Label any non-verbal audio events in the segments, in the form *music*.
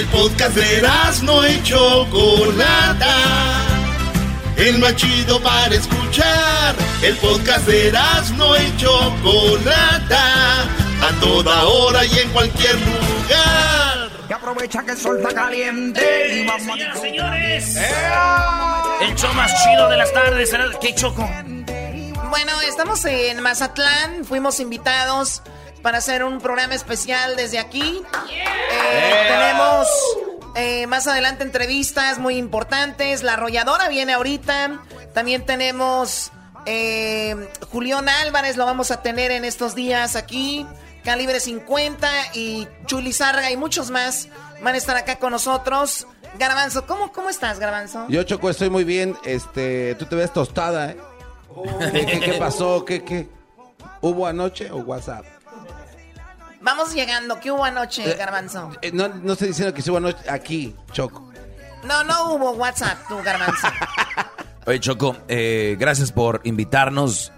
El podcast de no y Chocolata. El más chido para escuchar. El podcast de no y Chocolata. A toda hora y en cualquier lugar. Que aprovecha que el sol está caliente. Y vamos Señoras, señores. El show más chido de las tardes. ¿Qué choco? Bueno, estamos en Mazatlán. Fuimos invitados para hacer un programa especial desde aquí. Eh, tenemos eh, más adelante entrevistas muy importantes. La arrolladora viene ahorita. También tenemos eh, Julián Álvarez, lo vamos a tener en estos días aquí. Calibre 50 y Chuli Sarga y muchos más van a estar acá con nosotros. Garbanzo, ¿cómo, cómo estás, Garbanzo? Yo, Choco, estoy muy bien. Este, tú te ves tostada, ¿eh? ¿Qué, pasó? ¿Qué, ¿Qué, ¿Hubo anoche o WhatsApp? Vamos llegando. ¿Qué hubo anoche, eh, Garbanzo? Eh, no, no estoy diciendo que hubo anoche aquí, Choco. No, no hubo WhatsApp, tú, Garbanzo. *laughs* Oye, Choco, eh, gracias por invitarnos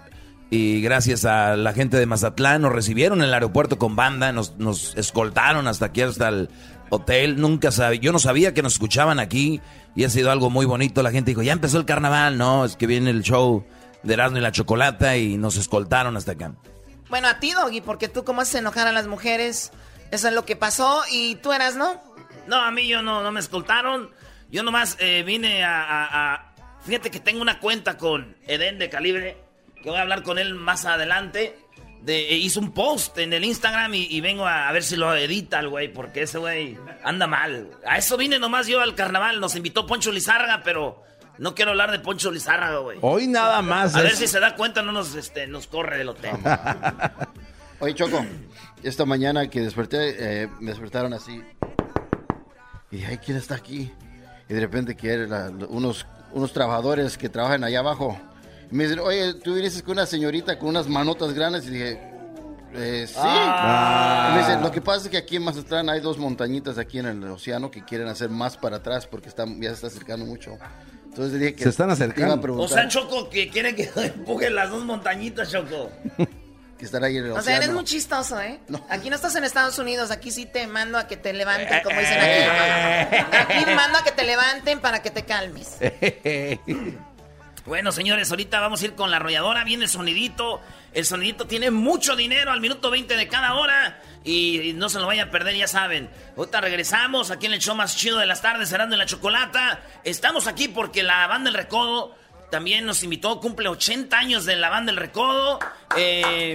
y gracias a la gente de Mazatlán. Nos recibieron en el aeropuerto con banda, nos, nos escoltaron hasta aquí, hasta el hotel. Nunca sabía, yo no sabía que nos escuchaban aquí y ha sido algo muy bonito. La gente dijo, ya empezó el carnaval. No, es que viene el show de Erasmo y la Chocolata y nos escoltaron hasta acá. Bueno, a ti, Doggy, porque tú cómo haces enojar a las mujeres. Eso es lo que pasó. ¿Y tú eras, no? No, a mí yo no, no me escoltaron. Yo nomás eh, vine a, Fíjate que tengo una cuenta con Eden de Calibre, que voy a hablar con él más adelante. De, eh, hizo un post en el Instagram y, vengo a, ver si lo edita el güey, porque ese güey anda mal. A eso vine nomás yo al carnaval. Nos invitó Poncho Lizarga, pero no quiero hablar de Poncho Lizárraga, güey. Hoy nada más. A ver si se da cuenta, no nos, este, nos corre del hotel. *laughs* Oye, Choco, esta mañana que desperté, eh, me despertaron así. Y dije, ¿quién está aquí? Y de repente que unos, unos trabajadores que trabajan allá abajo. Y me dicen, oye, tú viniste con una señorita con unas manotas grandes. Y dije, eh, sí. Ah. Me dicen, lo que pasa es que aquí en Mazatlán hay dos montañitas aquí en el océano que quieren hacer más para atrás porque están, ya se está acercando mucho. Entonces dije que se están acercando. O sea, Choco, que quiere que *laughs* empuje las dos montañitas, Choco. *laughs* que estará ahí en el O sea, eres muy chistoso, ¿eh? Aquí no estás en Estados Unidos, aquí sí te mando a que te levanten, como dicen aquí. Aquí mando a que te levanten para que te calmes. *laughs* Bueno, señores, ahorita vamos a ir con la arrolladora. Viene el sonidito. El sonidito tiene mucho dinero al minuto 20 de cada hora. Y, no se lo vayan a perder, ya saben. Ahorita regresamos aquí en el show más chido de las tardes, cerrando en la chocolata. Estamos aquí porque la banda El Recodo también nos invitó. Cumple 80 años de la banda El Recodo. Eh,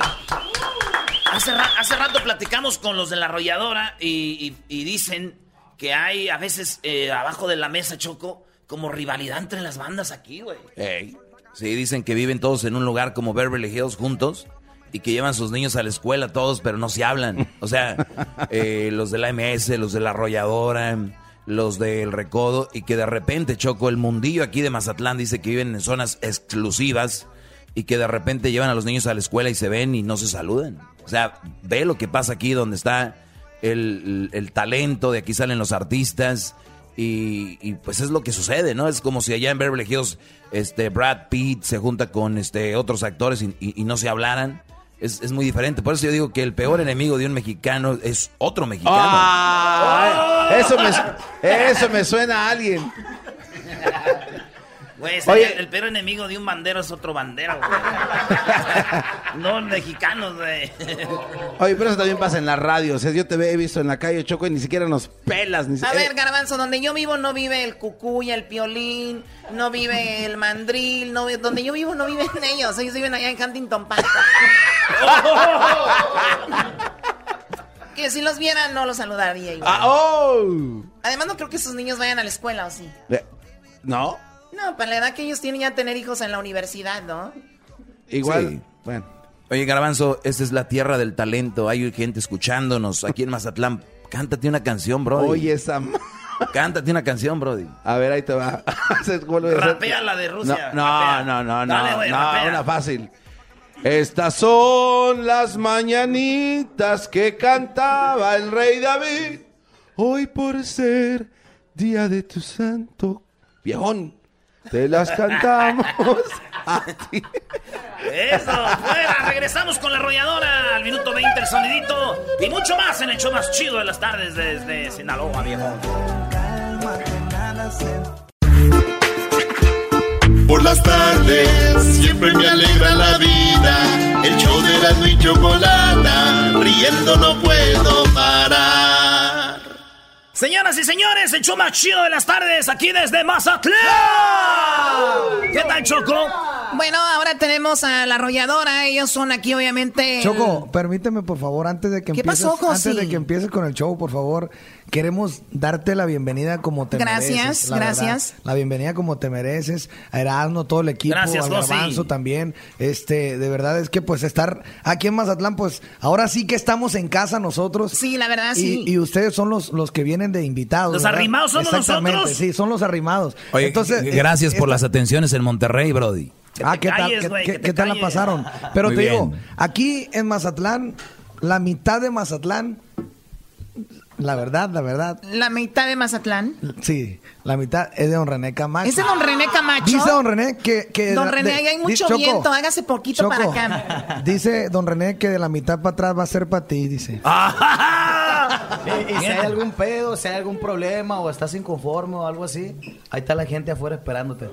hace, rato platicamos con los de la arrolladora y, dicen que hay a veces eh, abajo de la mesa, Choco como rivalidad entre las bandas aquí, güey. Sí, dicen que viven todos en un lugar como Beverly Hills juntos y que llevan sus niños a la escuela todos, pero no se hablan. O sea, eh, los de la MS, los de la arrolladora, los del recodo, y que de repente Choco el mundillo aquí de Mazatlán dice que viven en zonas exclusivas y que de repente llevan a los niños a la escuela y se ven y no se saludan. O sea, ve lo que pasa aquí donde está el talento, de aquí salen los artistas y, pues es lo que sucede, ¿no? Es como si allá en Beverly Hills este, Brad Pitt se junta con este, otros actores y, no se hablaran. Es, muy diferente. Por eso yo digo que el peor enemigo de un mexicano es otro mexicano. Ah, eso, me, eso me suena a alguien. Güey, el peor enemigo de un bandero es otro bandero, güey. *laughs* no mexicanos, güey. Oye, pero eso también pasa en la radio. O sea, yo te he visto en la calle Choco y ni siquiera nos pelas. Ni a ver, Garbanzo, donde yo vivo no vive el cucuy, el piolín, no vive el mandril, no donde yo vivo no viven *laughs* ellos. Ellos viven allá en Huntington Park. *laughs* que si los vieran no los saludaría. Ah, oh. Además no creo que sus niños vayan a la escuela, ¿o sí? ¿No? No, para la edad que ellos tienen ya tener hijos en la universidad, ¿no? Igual, bueno. Oye, Garbanzo, esta es la tierra del talento. Hay gente escuchándonos aquí en Mazatlán. Cántate una canción, Brody. Oye, esa... Cántate una canción, Brody. A ver, ahí te va. *laughs* Rapea la de Rusia. No, no, no, no, no, no, una fácil. Estas son las mañanitas que cantaba el rey David. Hoy por ser día de tu santo viejón. Te las cantamos *laughs* a ti. Eso, fuera, regresamos con la arrolladora al minuto 20 el sonidito y mucho más en el show más chido de las tardes desde Sinaloa, viejo. Por las tardes siempre me alegra la vida. El show de la y chocolata, riendo no puedo parar. Señoras y señores, el show más chido de las tardes aquí desde Mazatlán. ¿Qué tal, Choco? Bueno, ahora tenemos a la arrolladora. Ellos son aquí, obviamente. Choco, permíteme, por favor, antes de que ¿Qué empieces, pasó, antes de que empieces con el show, por favor, queremos darte la bienvenida como te Gracias, mereces. la gracias. verdad. La bienvenida como te mereces. A Erasmo, todo el equipo, Gracias, al. Garbanzo también. Este, de verdad es que pues estar aquí en Mazatlán, pues ahora sí que estamos en casa nosotros. Sí, la verdad, Y- sí. Y, ustedes son los, los que vienen de invitados. Los ¿verdad? arrimados somos Exactamente, nosotros. Sí, son los arrimados. Oye, Entonces, gracias eh, por esta- las atenciones en Monterrey, Brody. Ah, ¿qué tal? calles, ¿Qué, güey, qué- que te qué tal la pasaron? Pero Muy te digo, bien. aquí en Mazatlán, la mitad de Mazatlán, la verdad, la verdad, La mitad de Mazatlán. sí, la mitad es de don René Camacho. ¿Es de don René Camacho? Dice don René que... que Don René, de- ahí hay mucho Choco, viento, hágase poquito para acá. Dice don René que de la mitad para atrás va a ser para ti, dice. *laughs* Y, y si hay algún pedo, si hay algún problema o estás inconforme o algo así, ahí está la gente afuera esperándote.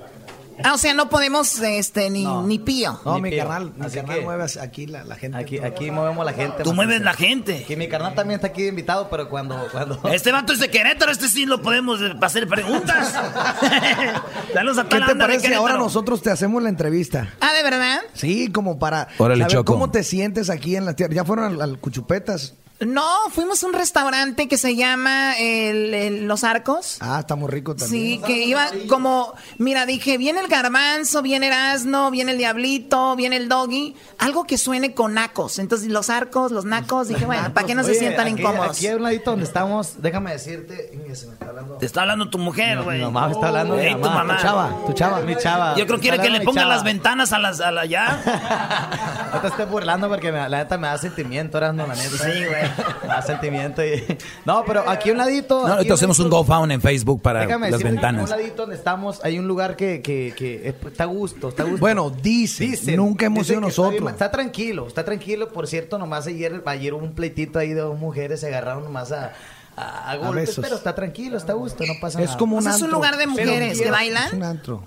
Ah, o sea, no podemos, este, ni, No. ni pío. No, Ni mi pío. carnal, mi Así carnal que- mueve hacia aquí la, la gente. Aquí, aquí movemos la gente. Tú mueves la gente. Que mi carnal también está aquí invitado, pero cuando... cuando... *laughs* Este vato es de Querétaro, este sí lo podemos eh, hacer preguntas. *laughs* Saludos a ¿Qué la te parece si ahora nosotros te hacemos la entrevista? Ah, ¿de verdad? Sí, como para Órale, saber Choco. cómo te sientes aquí en la tierra. ¿Ya fueron al, al Cuchupetas? No, fuimos a un restaurante que se llama el- el Los Arcos. Ah, está muy rico también. Sí, que iba como, mira, dije, viene el garbanzo, viene Erasno, viene el diablito, viene el doggy, algo que suene con nacos. Entonces, los arcos, los nacos, dije, bueno, para que no se Oye, sientan aquí- incómodos. Aquí a un ladito donde estamos, déjame decirte... Se me está hablando... Te está hablando tu mujer, güey. Mi mamá me está hablando. Ey, mi tu mamá. Tu chava, tu chava. Mi chava. Yo creo que quiere que le pongan las ventanas a las a la ya. No te estés burlando porque me- la neta me da sentimiento, eras no, la neta. Sí, güey. *laughs* Da sentimiento y... No, pero aquí a un ladito... No, ahorita hacemos un GoFound en Facebook para Déjame las ventanas. un ladito donde estamos hay un lugar que, que, que es- está a gusto, está a gusto. Bueno, dice, Dicen, nunca hemos dicen ido que está nosotros. bien, Está, tranquilo, está tranquilo. Por cierto, nomás ayer, ayer hubo un pleitito ahí de dos mujeres, se agarraron nomás a, a, a golpes, besos. pero está tranquilo, está a gusto, no pasa Es nada. como O un sea, es un lugar de mujeres que bailan. Es un antro.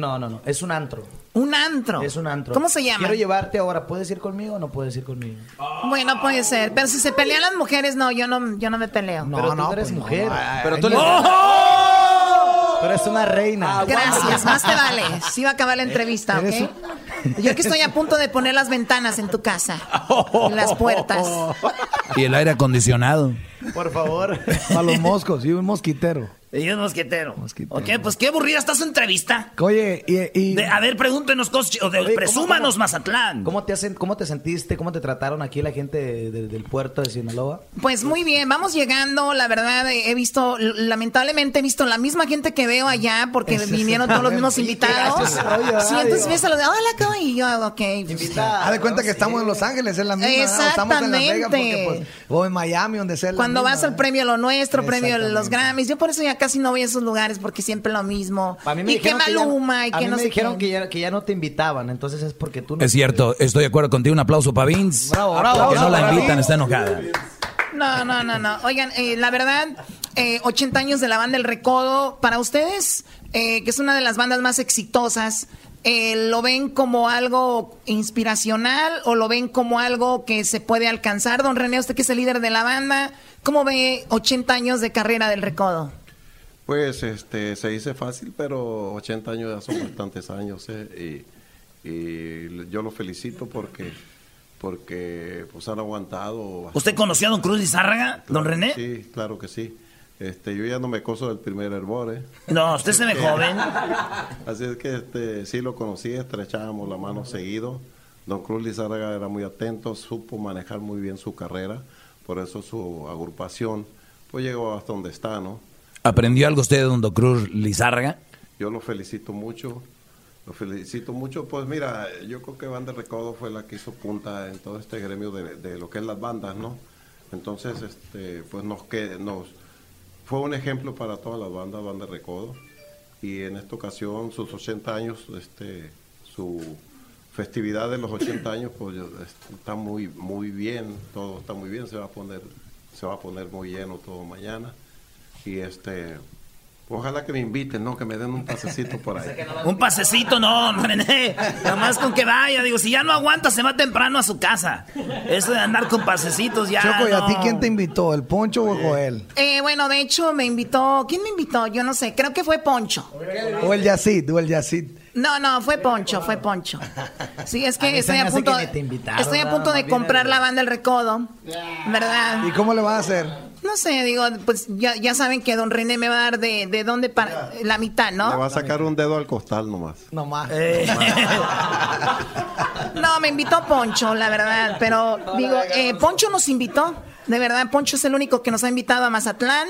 No, no, no, es un antro. Un antro. Es un antro. ¿Cómo se llama? Quiero llevarte ahora, ¿puedes ir conmigo o no puedes ir conmigo? Bueno, puede ser. Pero si se pelean las mujeres, no, yo no, yo no me peleo. No, pero tú no, eres pues mujer. Pero tú no. eres... Pero es una reina. Gracias, más te vale. Sí va a acabar la entrevista, Eres ¿ok? Yo que estoy a punto de poner las ventanas en tu casa. En *laughs* las puertas. *laughs* Y el aire acondicionado. Por favor. Para los moscos y un mosquitero. Y un mosquetero. Mosquetero. Ok, pues qué aburrida está su entrevista. Oye, y, y- De- a ver, pregúntenos cosas, de, Oye, ¿cómo- presúmanos cómo- Mazatlán. ¿Cómo te, hacen, ¿Cómo te sentiste? ¿Cómo te trataron aquí la gente de- de- del puerto de Sinaloa? Pues muy bien, vamos llegando. La verdad, eh, he visto, lamentablemente he visto la misma gente que veo allá porque vinieron todos los mismos Sí, invitados. Sí, ah, entonces ves a los de, hola, ¿cómo? Y yo, ok. pues, haz de cuenta que estamos en Los Ángeles, es la misma. ¿no? Estamos en Las Vegas porque, pues, o en Miami, donde sea. Cuando misma, vas al ¿no? premio Lo Nuestro, premio Los Exactamente. Grammys, yo por eso ya casi no voy a esos lugares porque siempre lo mismo. A mí me y que dijeron que ya- Maluma y a que mí no me sé dijeron qué. que ya, que ya no te invitaban, entonces es porque tú no... Es cierto, estoy de acuerdo contigo. Un aplauso para Vince. Bravo, bravo, Porque no bravo la invitan, está enojada. No, no, no, no. Oigan, eh, la verdad, eh, 80 años de la banda El Recodo, para ustedes, eh, que es una de las bandas más exitosas, eh, ¿lo ven como algo inspiracional o lo ven como algo que se puede alcanzar? Don René, usted que es el líder de la banda, ¿cómo ve 80 años de carrera del Recodo? Pues este se dice fácil, pero 80 años ya son bastantes años eh, y, y yo lo felicito porque porque pues han aguantado. ¿Usted conoció a don Cruz Lizárraga, don René? Sí, claro que sí. Este, yo ya no me coso del primer hervor, ¿eh? No, usted se ve joven. *laughs* Así es que este, sí lo conocí, estrechábamos la mano seguido. Don Cruz Lizárraga era muy atento, supo manejar muy bien su carrera, por eso su agrupación pues llegó hasta donde está, ¿no? ¿Aprendió algo usted de Don Cruz Lizárraga? Yo lo felicito mucho, lo felicito mucho. Pues mira, yo creo que Banda Recodo fue la que hizo punta en todo este gremio de, lo que es las bandas, ¿no? Entonces, este, pues nos, que, nos fue un ejemplo para todas las bandas, Banda Recodo. y en esta ocasión sus 80 años, este, su festividad de los 80 años, pues está muy, muy bien, todo está muy bien, se va a poner, se va a poner muy lleno todo mañana y este Ojalá que me inviten, ¿no? Que me den un pasecito por ahí. *laughs* un pasecito, no, René. *laughs* Nada *laughs* más con que vaya. Digo, si ya no aguanta, se va temprano a su casa. Eso de andar con pasecitos ya. Choco, ¿y a ti quién te invitó? ¿El Poncho o Joel? Eh, bueno, de hecho, me invitó. ¿Quién me invitó? Yo no sé. Creo que fue Poncho. O el Yacid, o el Yacid. No, no, fue Poncho, fue Poncho. Sí, es que estoy a punto, estoy a punto de comprar la banda El Recodo, ¿verdad? ¿Y cómo le va a hacer? No sé, digo, pues ya, ya saben que don René me va a dar de, de dónde para la mitad, ¿no? Le va a sacar un dedo al costal nomás. Nomás. Eh. no, me invitó Poncho, la verdad, pero digo, eh, Poncho nos invitó. De verdad, Poncho es el único que nos ha invitado a Mazatlán.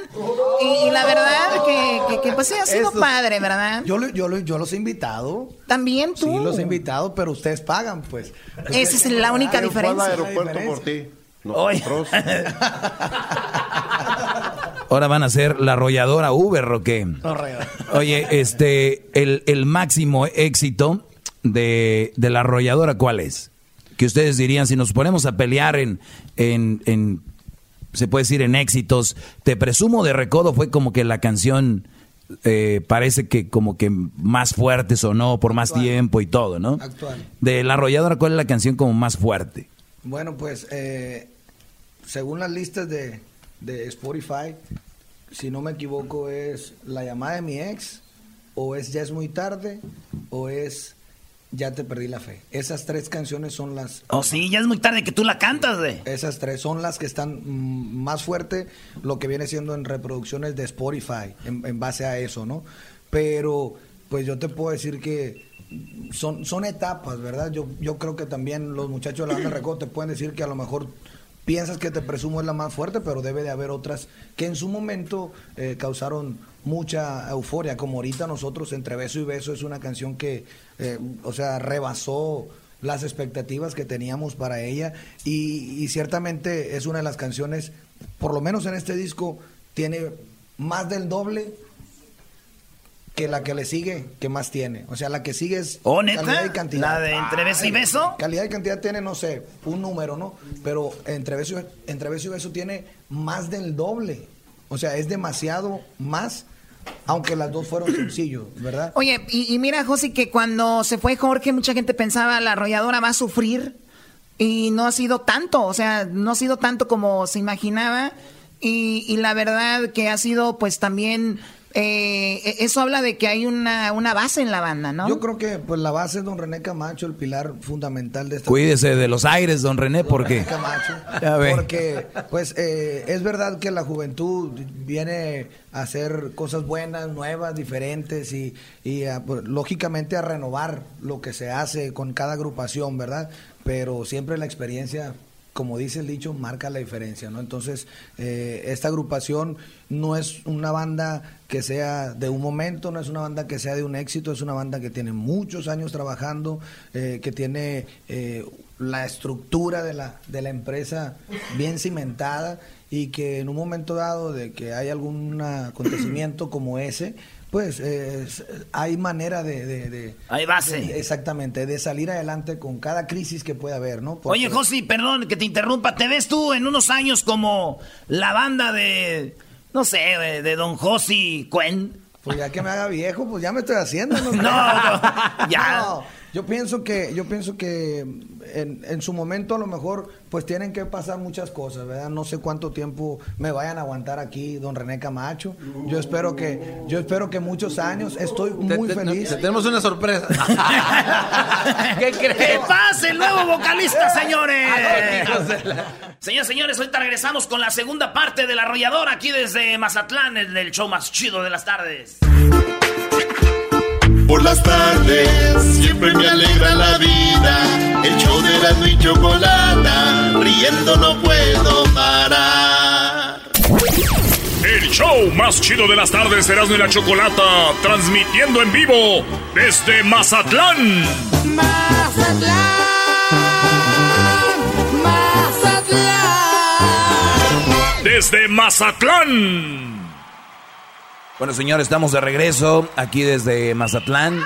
Y, la verdad que, que, pues sí, ha sido padre, ¿verdad? Yo, yo, yo los he invitado. ¿También tú? Sí, los he invitado, pero ustedes pagan, pues. Esa es la única diferencia. aeropuerto por ti. *laughs* Ahora van a ser la arrolladora Uber, ¿o qué? Oye, este, el, máximo éxito de, la arrolladora, ¿cuál es? Que ustedes dirían, si nos ponemos a pelear en, en, se puede decir, en éxitos, Te Presumo de Recodo fue como que la canción... Eh, parece que como que más fuerte sonó por más tiempo y todo, ¿no? Actual. De la arrolladora, ¿cuál es la canción como más fuerte? Bueno, pues eh, según las listas de, de Spotify, si no me equivoco, es La llamada de mi ex, o es Ya es muy tarde, o es Ya te perdí la fe. Esas tres canciones son las... Oh, sí, ya es muy tarde que tú la cantas, de. Esas tres son las que están mm, más fuerte lo que viene siendo en reproducciones de Spotify, en, base a eso, ¿no? Pero, pues yo te puedo decir que son, son etapas, ¿verdad? Yo, yo creo que también los muchachos de la banda Recodo te pueden decir que a lo mejor piensas que te presumo es la más fuerte, pero debe de haber otras que en su momento eh, causaron mucha euforia, como ahorita nosotros entre beso y beso es una canción que, eh, o sea, rebasó las expectativas que teníamos para ella. Y, y, ciertamente es una de las canciones, por lo menos en este disco, tiene más del doble que la que le sigue, que más tiene. O sea, la que sigue es ¿Oh, calidad y cantidad. ¿La de entre beso y beso? Calidad y cantidad tiene, no sé, un número, ¿no? Pero entre beso, y, entre beso y beso tiene más del doble. O sea, es demasiado más, aunque las dos fueron sencillos, ¿verdad? Oye, y, mira, José, que cuando se fue Jorge, mucha gente pensaba la arrolladora va a sufrir. Y no ha sido tanto, o sea, no ha sido tanto como se imaginaba. Y, y, la verdad que ha sido pues también eh, e, eso habla de que hay una, una, base en la banda, ¿no? Yo creo que pues la base es don René Camacho, el pilar fundamental de esta. Cuídese de los aires, don René, porque. Camacho, *laughs* porque, pues, eh, es verdad que la juventud viene a hacer cosas buenas, nuevas, diferentes y, y pues, lógicamente a renovar lo que se hace con cada agrupación, ¿verdad? Pero siempre la experiencia como dice el dicho, marca la diferencia, ¿no? Entonces, eh, esta agrupación no es una banda que sea de un momento, no es una banda que sea de un éxito, es una banda que tiene muchos años trabajando, eh, que tiene eh, la estructura de la, de la empresa bien cimentada y que en un momento dado de que hay algún acontecimiento como ese, pues hay manera de, hay base. exactamente, de salir adelante con cada crisis que pueda haber, ¿no? Oye, José, perdón que te interrumpa, ¿te ves tú en unos años como la banda de, no sé, de, Don José Cuen? Pues ya que me haga viejo, pues ya me estoy haciendo. No, *laughs* no, ya. *laughs* Yo pienso que, yo pienso que en, en, su momento a lo mejor pues tienen que pasar muchas cosas, ¿verdad? No sé cuánto tiempo me vayan a aguantar aquí don René Camacho. Yo espero que, yo espero que muchos años. Estoy muy feliz. tenemos una sorpresa. *laughs* ¿Qué crees? ¡Que pase el nuevo vocalista, *laughs* señores! Señores, señores, ahorita regresamos con la segunda parte del arrollador aquí desde Mazatlán, el del show más chido de las tardes. Por las tardes siempre me alegra la vida. El show de la y chocolata, riendo no puedo parar. El show más chido de las tardes, Erasmo y la Chocolata, transmitiendo en vivo desde Mazatlán. Mazatlán, Mazatlán. Desde Mazatlán Bueno, señores, estamos de regreso aquí desde Mazatlán.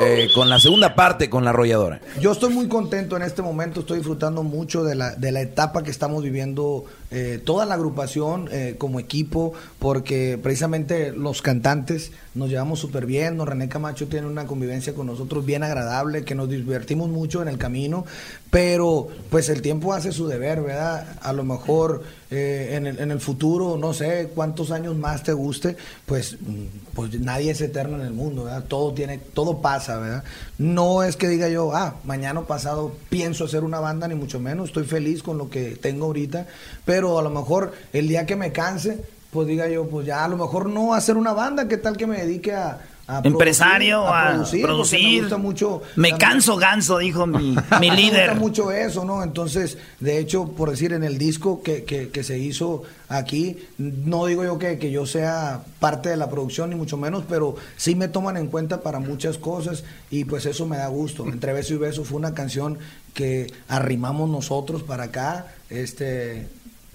Eh, con la segunda parte, con la arrolladora. Yo estoy muy contento en este momento, estoy disfrutando mucho de la, de la etapa que estamos viviendo eh, toda la agrupación eh, como equipo, porque precisamente los cantantes nos llevamos súper bien, René Camacho tiene una convivencia con nosotros bien agradable, que nos divertimos mucho en el camino, pero pues el tiempo hace su deber, ¿verdad? A lo mejor en, el, en el futuro, no sé cuántos años más te guste, pues, mm, pues nadie es eterno en el mundo, ¿verdad? Todo tiene, todo pasa ¿verdad? No es que diga yo, ah, mañana pasado pienso hacer una banda, ni mucho menos, estoy feliz con lo que tengo ahorita, pero a lo mejor el día que me canse, pues diga yo, pues ya a lo mejor no hacer una banda, ¿qué tal que me dedique a, empresario, a producir. Me, mucho, me canso ganso, dijo mi, *laughs* mi líder. Me gusta mucho eso, ¿no? Entonces, de hecho, por decir, en el disco que, que, se hizo aquí, no digo yo que, que, yo sea parte de la producción, ni mucho menos, pero sí me toman en cuenta para muchas cosas y pues eso me da gusto. Entre beso y beso fue una canción que arrimamos nosotros para acá, este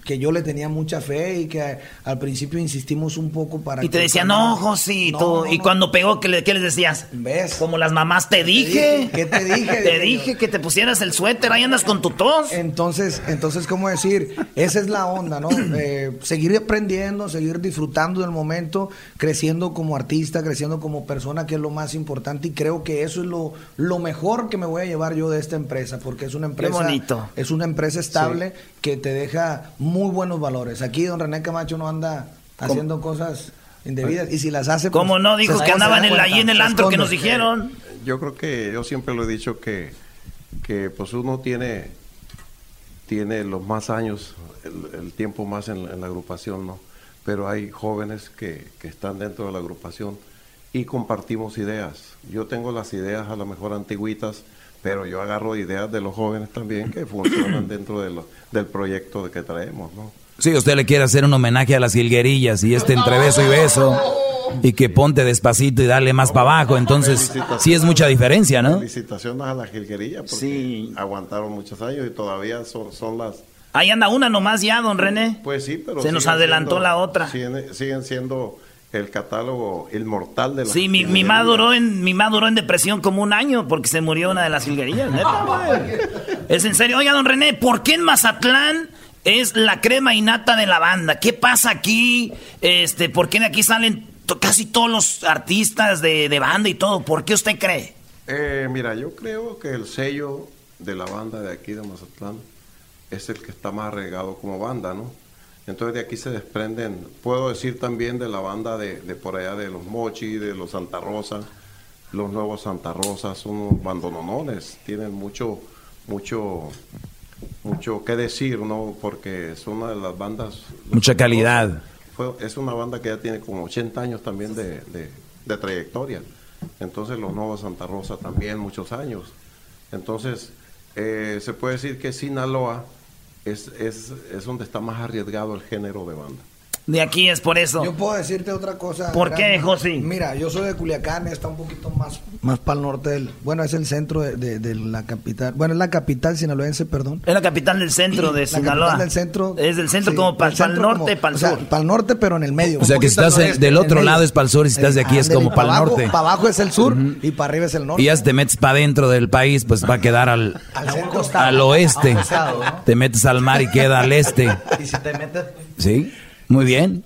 que yo le tenía mucha fe y que al principio insistimos un poco para... Y te decía, no, José, y cuando pegó, ¿qué, le, ¿qué les decías? ¿Ves? Como las mamás, te dije. ¿Qué te dije? *laughs* te dije que te pusieras el suéter, ahí andas con tu tos. Entonces, entonces ¿cómo decir? Esa es la onda, ¿no? *clears throat* Eh, seguir aprendiendo, seguir disfrutando del momento, creciendo como artista, creciendo como persona, que es lo más importante, y creo que eso es lo, lo mejor que me voy a llevar yo de esta empresa, porque es una empresa... bonito. Es una empresa estable que te deja muy buenos valores. Aquí don René Camacho no anda haciendo cosas indebidas y si las hace... Pues, ¿Cómo no? Dijo que andaban en ahí en el antro que nos dijeron. Yo creo que yo siempre lo he dicho que, que pues uno tiene, tiene los más años, el, tiempo más en, la agrupación, ¿no? Pero hay jóvenes que, que están dentro de la agrupación y compartimos ideas. Yo tengo las ideas a lo mejor antiguitas, pero yo agarro ideas de los jóvenes también que funcionan dentro de del proyecto de que traemos, ¿no? Sí, usted le quiere hacer un homenaje a las jilguerillas y este entre beso y beso y que ponte despacito y dale más para abajo, entonces sí es mucha diferencia, ¿no? Felicitaciones a las jilguerillas porque sí. aguantaron muchos años y todavía son, son las... Ahí anda una nomás ya, don René. Pues sí, pero... Se nos adelantó la otra. siguen siendo el catálogo inmortal de la Sí, mi, mi, mamá duró en, mi duró en depresión como un año porque se murió una de las jilguerillas. es en serio. Oiga, don René, ¿por qué en Mazatlán es la crema innata de la banda? ¿Qué pasa aquí? Este, ¿Por qué de aquí salen casi todos los artistas de, de, banda y todo? ¿Por qué usted cree? Eh, mira, yo creo que el sello de la banda de aquí de Mazatlán es el que está más regado como banda, ¿no? Entonces de aquí se desprenden, puedo decir también de la banda de, por allá de los Mochi, de los Santa Rosa, los nuevos Santa Rosa, son bandononones, tienen mucho, mucho, mucho que decir, ¿no? Porque es una de las bandas... Mucha calidad. es una banda que ya tiene como 80 años también de, de trayectoria. Entonces los nuevos Santa Rosa también muchos años. Entonces eh, se puede decir que Sinaloa es, es, es donde está más arriesgado el género de banda. De aquí es por eso. Yo puedo decirte otra cosa. ¿Por qué, José? Mira, yo soy de Culiacán, está un poquito más, más para el norte del. Bueno, es el centro de, de, la capital. Bueno, es la capital sinaloense, perdón. Es la capital del centro *clears throat* de Sinaloa. La capital del centro. Es del centro como para el norte, para el sur. para el norte, pero en el medio. O sea, que si estás del otro lado es para el sur y si estás de aquí es como para el norte. Para abajo es el sur y para arriba es el norte. Y ya si te metes para dentro del país, pues va a quedar al, al, oeste. Te metes al mar y queda al este. Y si te metes. Sí. Muy bien.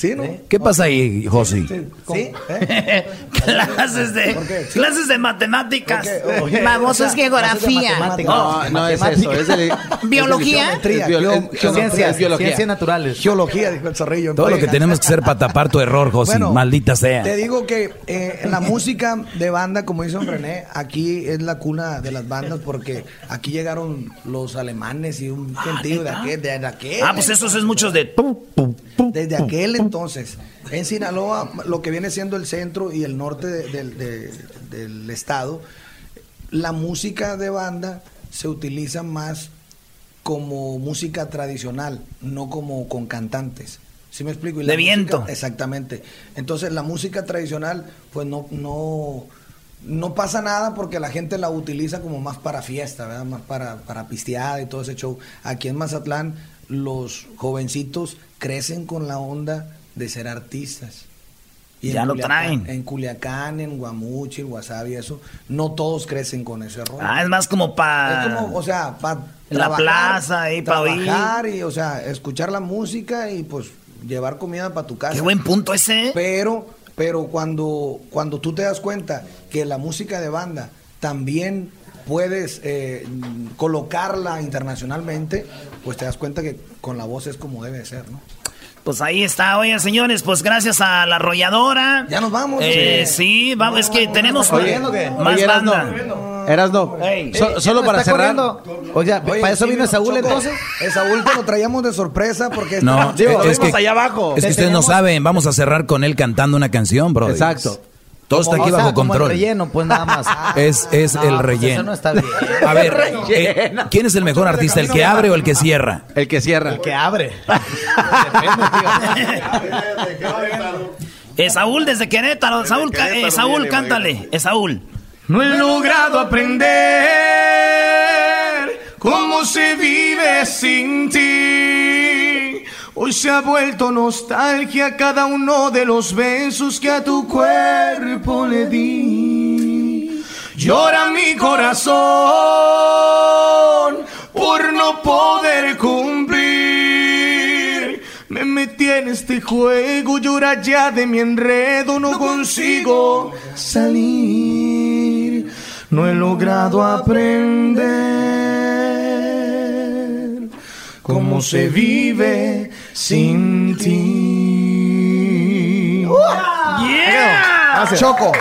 ¿Sí, no? ¿Qué pasa ahí, Josi? Sí. ¿Eh? *laughs* clases, de, clases de matemáticas. Vamos, es geografía. No, no es eso. Es de, biología. ciencias, ciencias naturales. Geología, dijo el zorrillo. Todo lo que tenemos que hacer para tapar tu error, Josi. maldita sea. Te digo que eh, la música de banda, como dice René, aquí es la cuna de las bandas porque aquí llegaron los alemanes y un gentío de aquel, de aquel. Ah, pues esos es muchos de... Desde aquel entonces, en Sinaloa, lo que viene siendo el centro y el norte del estado, la música de banda se utiliza más como música tradicional, no como con cantantes. ¿Sí me explico? de viento. Exactamente. Entonces la música tradicional, pues no, no, no pasa nada porque la gente la utiliza como más para fiesta, ¿verdad? Más para, para pisteada y todo ese show. Aquí en Mazatlán, los jovencitos crecen con la onda de ser artistas. Y ya lo Culiacán- traen. En Culiacán, en Guamuchi, en Wasabi, eso, no todos crecen con ese rollo. Ah, es más como para... Es como, o sea, para la plaza, ahí, pa' oír. trabajar y, o sea, escuchar la música y pues llevar comida para tu casa. Qué buen punto ese. Pero, pero cuando, cuando tú te das cuenta que la música de banda también puedes eh, colocarla internacionalmente, pues te das cuenta que con la voz es como debe ser, ¿no? Pues ahí está, oye señores, pues gracias a la arrolladora. Ya nos vamos. Eh, sí, vamos, es que tenemos Oye, más oye, banda. Erasno, Ey. so- solo ¿Ya para está cerrar. corriendo? O sea, Oye, ¿para eso sí, vino Saúl Choco, entonces? Saúl te lo traíamos de sorpresa porque... No, *laughs* Digo, es, que, allá abajo. es que Te ustedes no saben, vamos a cerrar con él cantando una canción, bro. Exacto. Todo está aquí O sea, bajo como el control. relleno, pues nada más. *laughs* Es, es No, el pues relleno. Eso no está bien. *laughs* A ver, *laughs* eh, ¿quién es el mejor artista? ¿El que abre o el que cierra? El que cierra. Que abre. Eh, Saúl desde Querétaro. Saúl, eh, Saúl, cántale. Eh, Saúl. No he logrado aprender cómo se vive sin ti. Hoy se ha vuelto nostalgia cada uno de los besos que a tu cuerpo le di. Llora mi corazón por no poder cumplir. Me metí en este juego, llora ya de mi enredo, no consigo salir. No he logrado aprender cómo se vive sin ti. ¡Yeah! Choco,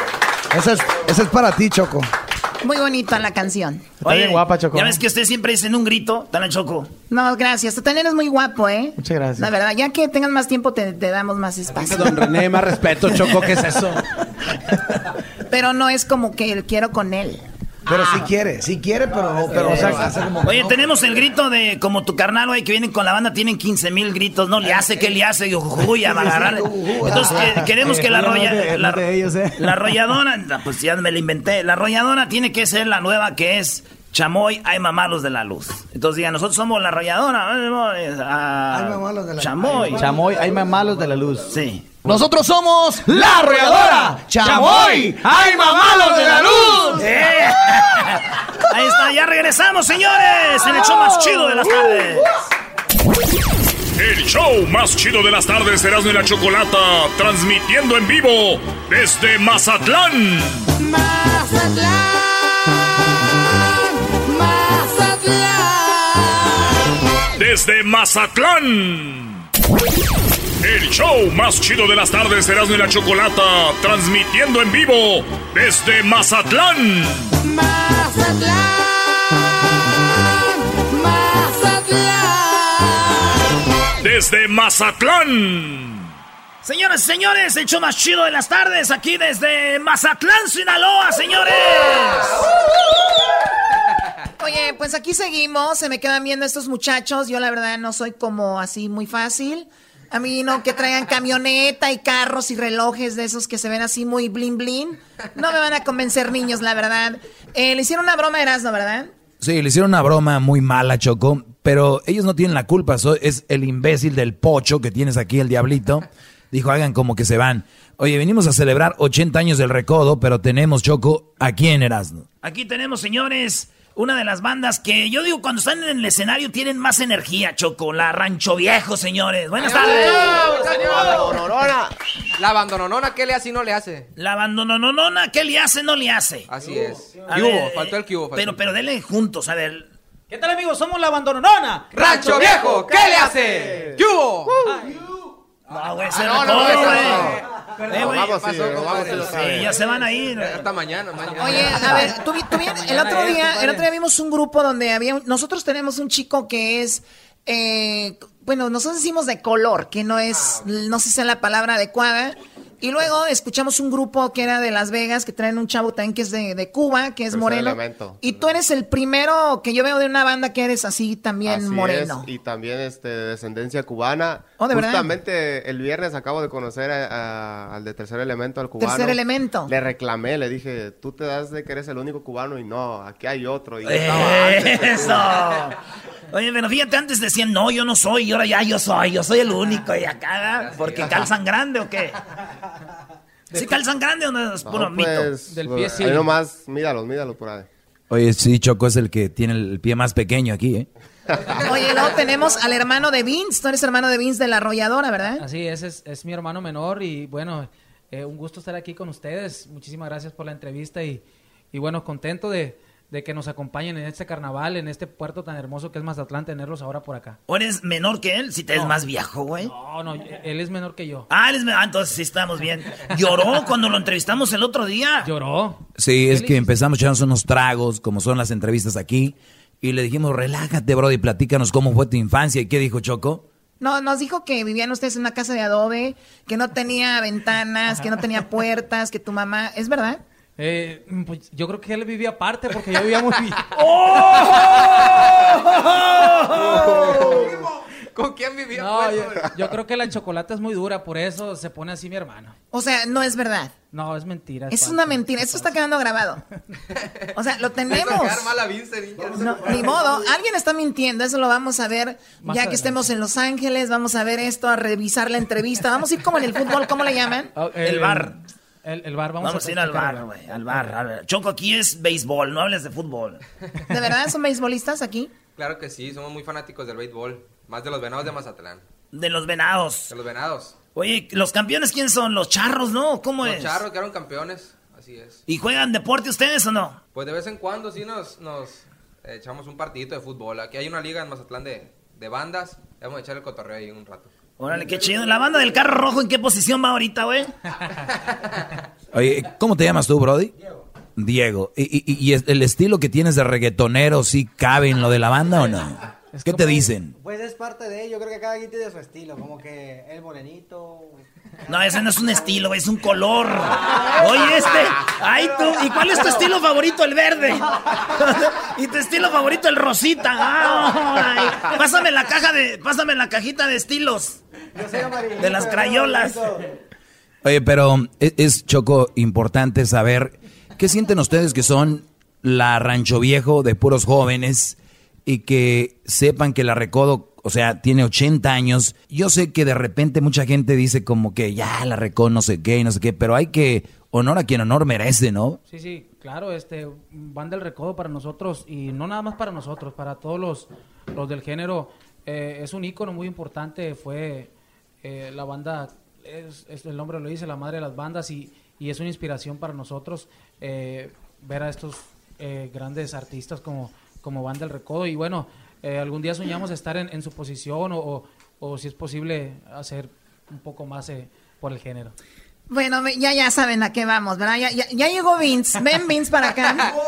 ese es, ese es para ti, Choco. Muy bonita la canción. Está bien guapa, Choco. Ya ves que ustedes siempre dicen un grito. Dale, Choco. No, gracias. Tú también eres muy guapo, ¿eh? Muchas gracias. La verdad, ya que tengas más tiempo, te, te damos más espacio. Don René, más respeto, Choco, ¿qué es eso? *laughs* Pero no es como que quiero con él. Pero sí quiere, sí quiere, pero, no- pero o sea, hace como que Oye, no. tenemos el grito de como tu carnal, güey, que vienen con la banda, tienen 15 mil gritos. No le hace, ¿qué le hace? Y uy, a agarrar. *laughs* Entonces que- queremos que la, de- la, ¿eh? la arrolladora, pues ya me la inventé. La arrolladora tiene que ser la nueva que es Chamoy, hay mamalos de la luz. Entonces digan, nosotros somos la arrolladora. ah, Hay mamalos de la- Chamoy. Chamoy, hay más malos de la luz. Sí. Nosotros somos la arrolladora. Chamoy, hay mamalos de la luz. ¡Eh! *laughs* Ahí está, ya regresamos, señores. En el show más chido de las tardes. El show más chido de las tardes, Erasmo y la Chocolata, transmitiendo en vivo desde Mazatlán. Desde Mazatlán. El show más chido de las tardes, Erasmo y la Chocolata, transmitiendo en vivo desde Mazatlán. Desde Mazatlán. Señoras y señores, el show más chido de las tardes, aquí desde Mazatlán, Sinaloa, señores. Oye, pues aquí seguimos. Se me quedan viendo estos muchachos. Yo, la verdad, no soy como así muy fácil. A mí no que traigan camioneta y carros y relojes de esos que se ven así muy blin blin. No me van a convencer niños, la verdad. Eh, le hicieron una broma a Erasmo, ¿verdad? Sí, le hicieron una broma muy mala, Choco, pero ellos no tienen la culpa, so- es el imbécil del pocho que tienes aquí, el diablito. Dijo, hagan como que se van. Oye, venimos a celebrar 80 años del recodo, pero tenemos, Choco, aquí en Erasmo. Aquí tenemos, señores, una de las bandas que yo digo cuando están en el escenario tienen más energía, Choco. La Rancho Viejo, señores. Buenas tardes. La abandononona, ¿qué le hace y no le hace? La abandononona, ¿qué le hace? No le hace. Así es. A ¿Qué hubo? Faltó el que hubo. Pero, pero denle juntos, a ver. ¿Qué tal, amigos? Somos la abandononona. ¡Rancho Viejo! ¿Qué le hace? ¿Qué hubo? No, güey, ese no, recodo, no, Eh, güey. Vamos, sí, vamos, sí. Sí, ya se van a ir. Hasta mañana, mañana. Oye, a ver, tú, vi- tú vi- el otro día, el otro día vimos un grupo donde había, un- nosotros tenemos un chico que es, eh, bueno, nosotros decimos de color, que no es, no sé si es la palabra adecuada. Y luego escuchamos un grupo que era de Las Vegas, que traen un chavo también que es de, de Cuba, que es moreno. Y tú eres el primero que yo veo de una banda que eres así también Así moreno. es, y también este, de descendencia cubana. Oh, ¿de verdad? Justamente el viernes acabo de conocer a- a- al de Tercer Elemento, al cubano. Tercer Elemento. Le reclamé, le dije, tú te das de que eres el único cubano y no, aquí hay otro. Y tú. ¡Eso! Oye, pero fíjate, antes decían, no, yo no soy, y ahora ya yo soy, yo soy el único, y acá, porque calzan grande o qué. *laughs* ¿Sí calzan grande o no es puro No, mito? pues, Del pues, pie sí. ahí nomás, míralos, míralos por ahí. Oye, sí, Choco es el que tiene el pie más pequeño aquí, ¿eh? *laughs* Oye, luego tenemos al hermano de Vince. Tú eres hermano de Vince de la arrolladora, ¿verdad? Así es, es, es mi hermano menor y bueno, eh, un gusto estar aquí con ustedes. Muchísimas gracias por la entrevista y, y bueno, contento de, de que nos acompañen en este carnaval, en este puerto tan hermoso que es Mazatlán, tenerlos ahora por acá. ¿O eres menor que él? Si te ves más viejo, güey. No, no, él es menor que yo. Ah, él es menor. Ah, entonces sí estamos bien. ¿Lloró cuando lo entrevistamos el otro día? ¿Lloró? Sí, es que empezamos a echarnos unos tragos, como son las entrevistas aquí, y le dijimos, relájate, bro, y platícanos cómo fue tu infancia. ¿Y qué dijo Choco? No, nos dijo que vivían ustedes en una casa de adobe, que no tenía ventanas, que no tenía puertas, que tu mamá... ¿Es verdad? Eh, pues yo creo que él vivía aparte porque yo vivía muy bien. *laughs* ¿Con quién vivía? No, pues, yo, creo que la chocolate es muy dura, por eso se pone así mi hermano. O sea, no es verdad. No, es mentira. Es una mentira. Esto está quedando grabado. O sea, lo tenemos. mal a niña. No, ni modo, alguien está mintiendo, eso lo vamos a ver Más ya que estemos en Los Ángeles, vamos a ver esto, a revisar la entrevista, vamos a ir como en el fútbol, ¿cómo le llaman? Ah, El bar. El, el bar, vamos, Vamos, a ir al bar, güey. Al bar. a ver. Choco, aquí es béisbol, no hables de fútbol. *laughs* ¿De verdad son beisbolistas aquí? Claro que sí, somos muy fanáticos del béisbol. Más de los venados de Mazatlán. De los venados. De los venados. Oye, ¿los campeones quién son? ¿Los charros, no? ¿Cómo Los es? charros quedaron campeones. Así es. ¿Y juegan deporte ustedes o no? Pues de vez en cuando sí nos, nos eh, echamos un partidito de fútbol. Aquí hay una liga en Mazatlán de, de bandas. Vamos a echar el cotorreo ahí un rato. Órale, qué chido. ¿La banda del carro rojo en qué posición va ahorita, güey? *laughs* Oye, ¿cómo te llamas tú, Brody? Diego. ¿Y, y- y el estilo que tienes de reggaetonero sí cabe en lo de la banda o no? ¿Qué te dicen? Pues es parte de ello, creo que cada quien tiene su estilo, como que el morenito. No, ese no es un estilo, güey, es un color. Oye, este. Ay, tú. ¿Y cuál es tu estilo favorito? El verde. *laughs* ¿Y tu estilo favorito? El rosita. Ay, pásame la caja de. Pásame la cajita de estilos. De las crayolas. Oye, pero es, es, Choco importante saber qué sienten ustedes que son la Rancho Viejo de puros jóvenes y que sepan que la Recodo, o sea, tiene 80 años. Yo sé que de repente mucha gente dice como que ya la Recodo no sé qué y no sé qué, pero hay que honor a quien honor merece, ¿no? Sí, sí, claro, este, Banda del Recodo para nosotros y no nada más para nosotros, para todos los, los del género. eh, es un ícono muy importante, fue eh, la banda, es, es- el nombre lo dice, la madre de las bandas y, y es una inspiración para nosotros eh, ver a estos eh, grandes artistas como, como Banda del Recodo y bueno, eh, algún día soñamos estar en, en su posición o, o- o si es posible hacer un poco más eh, por el género. Bueno, ya, ya saben a qué vamos, ¿verdad? Ya, ya, ya llegó Vince. Ven, Vince, para acá. *laughs*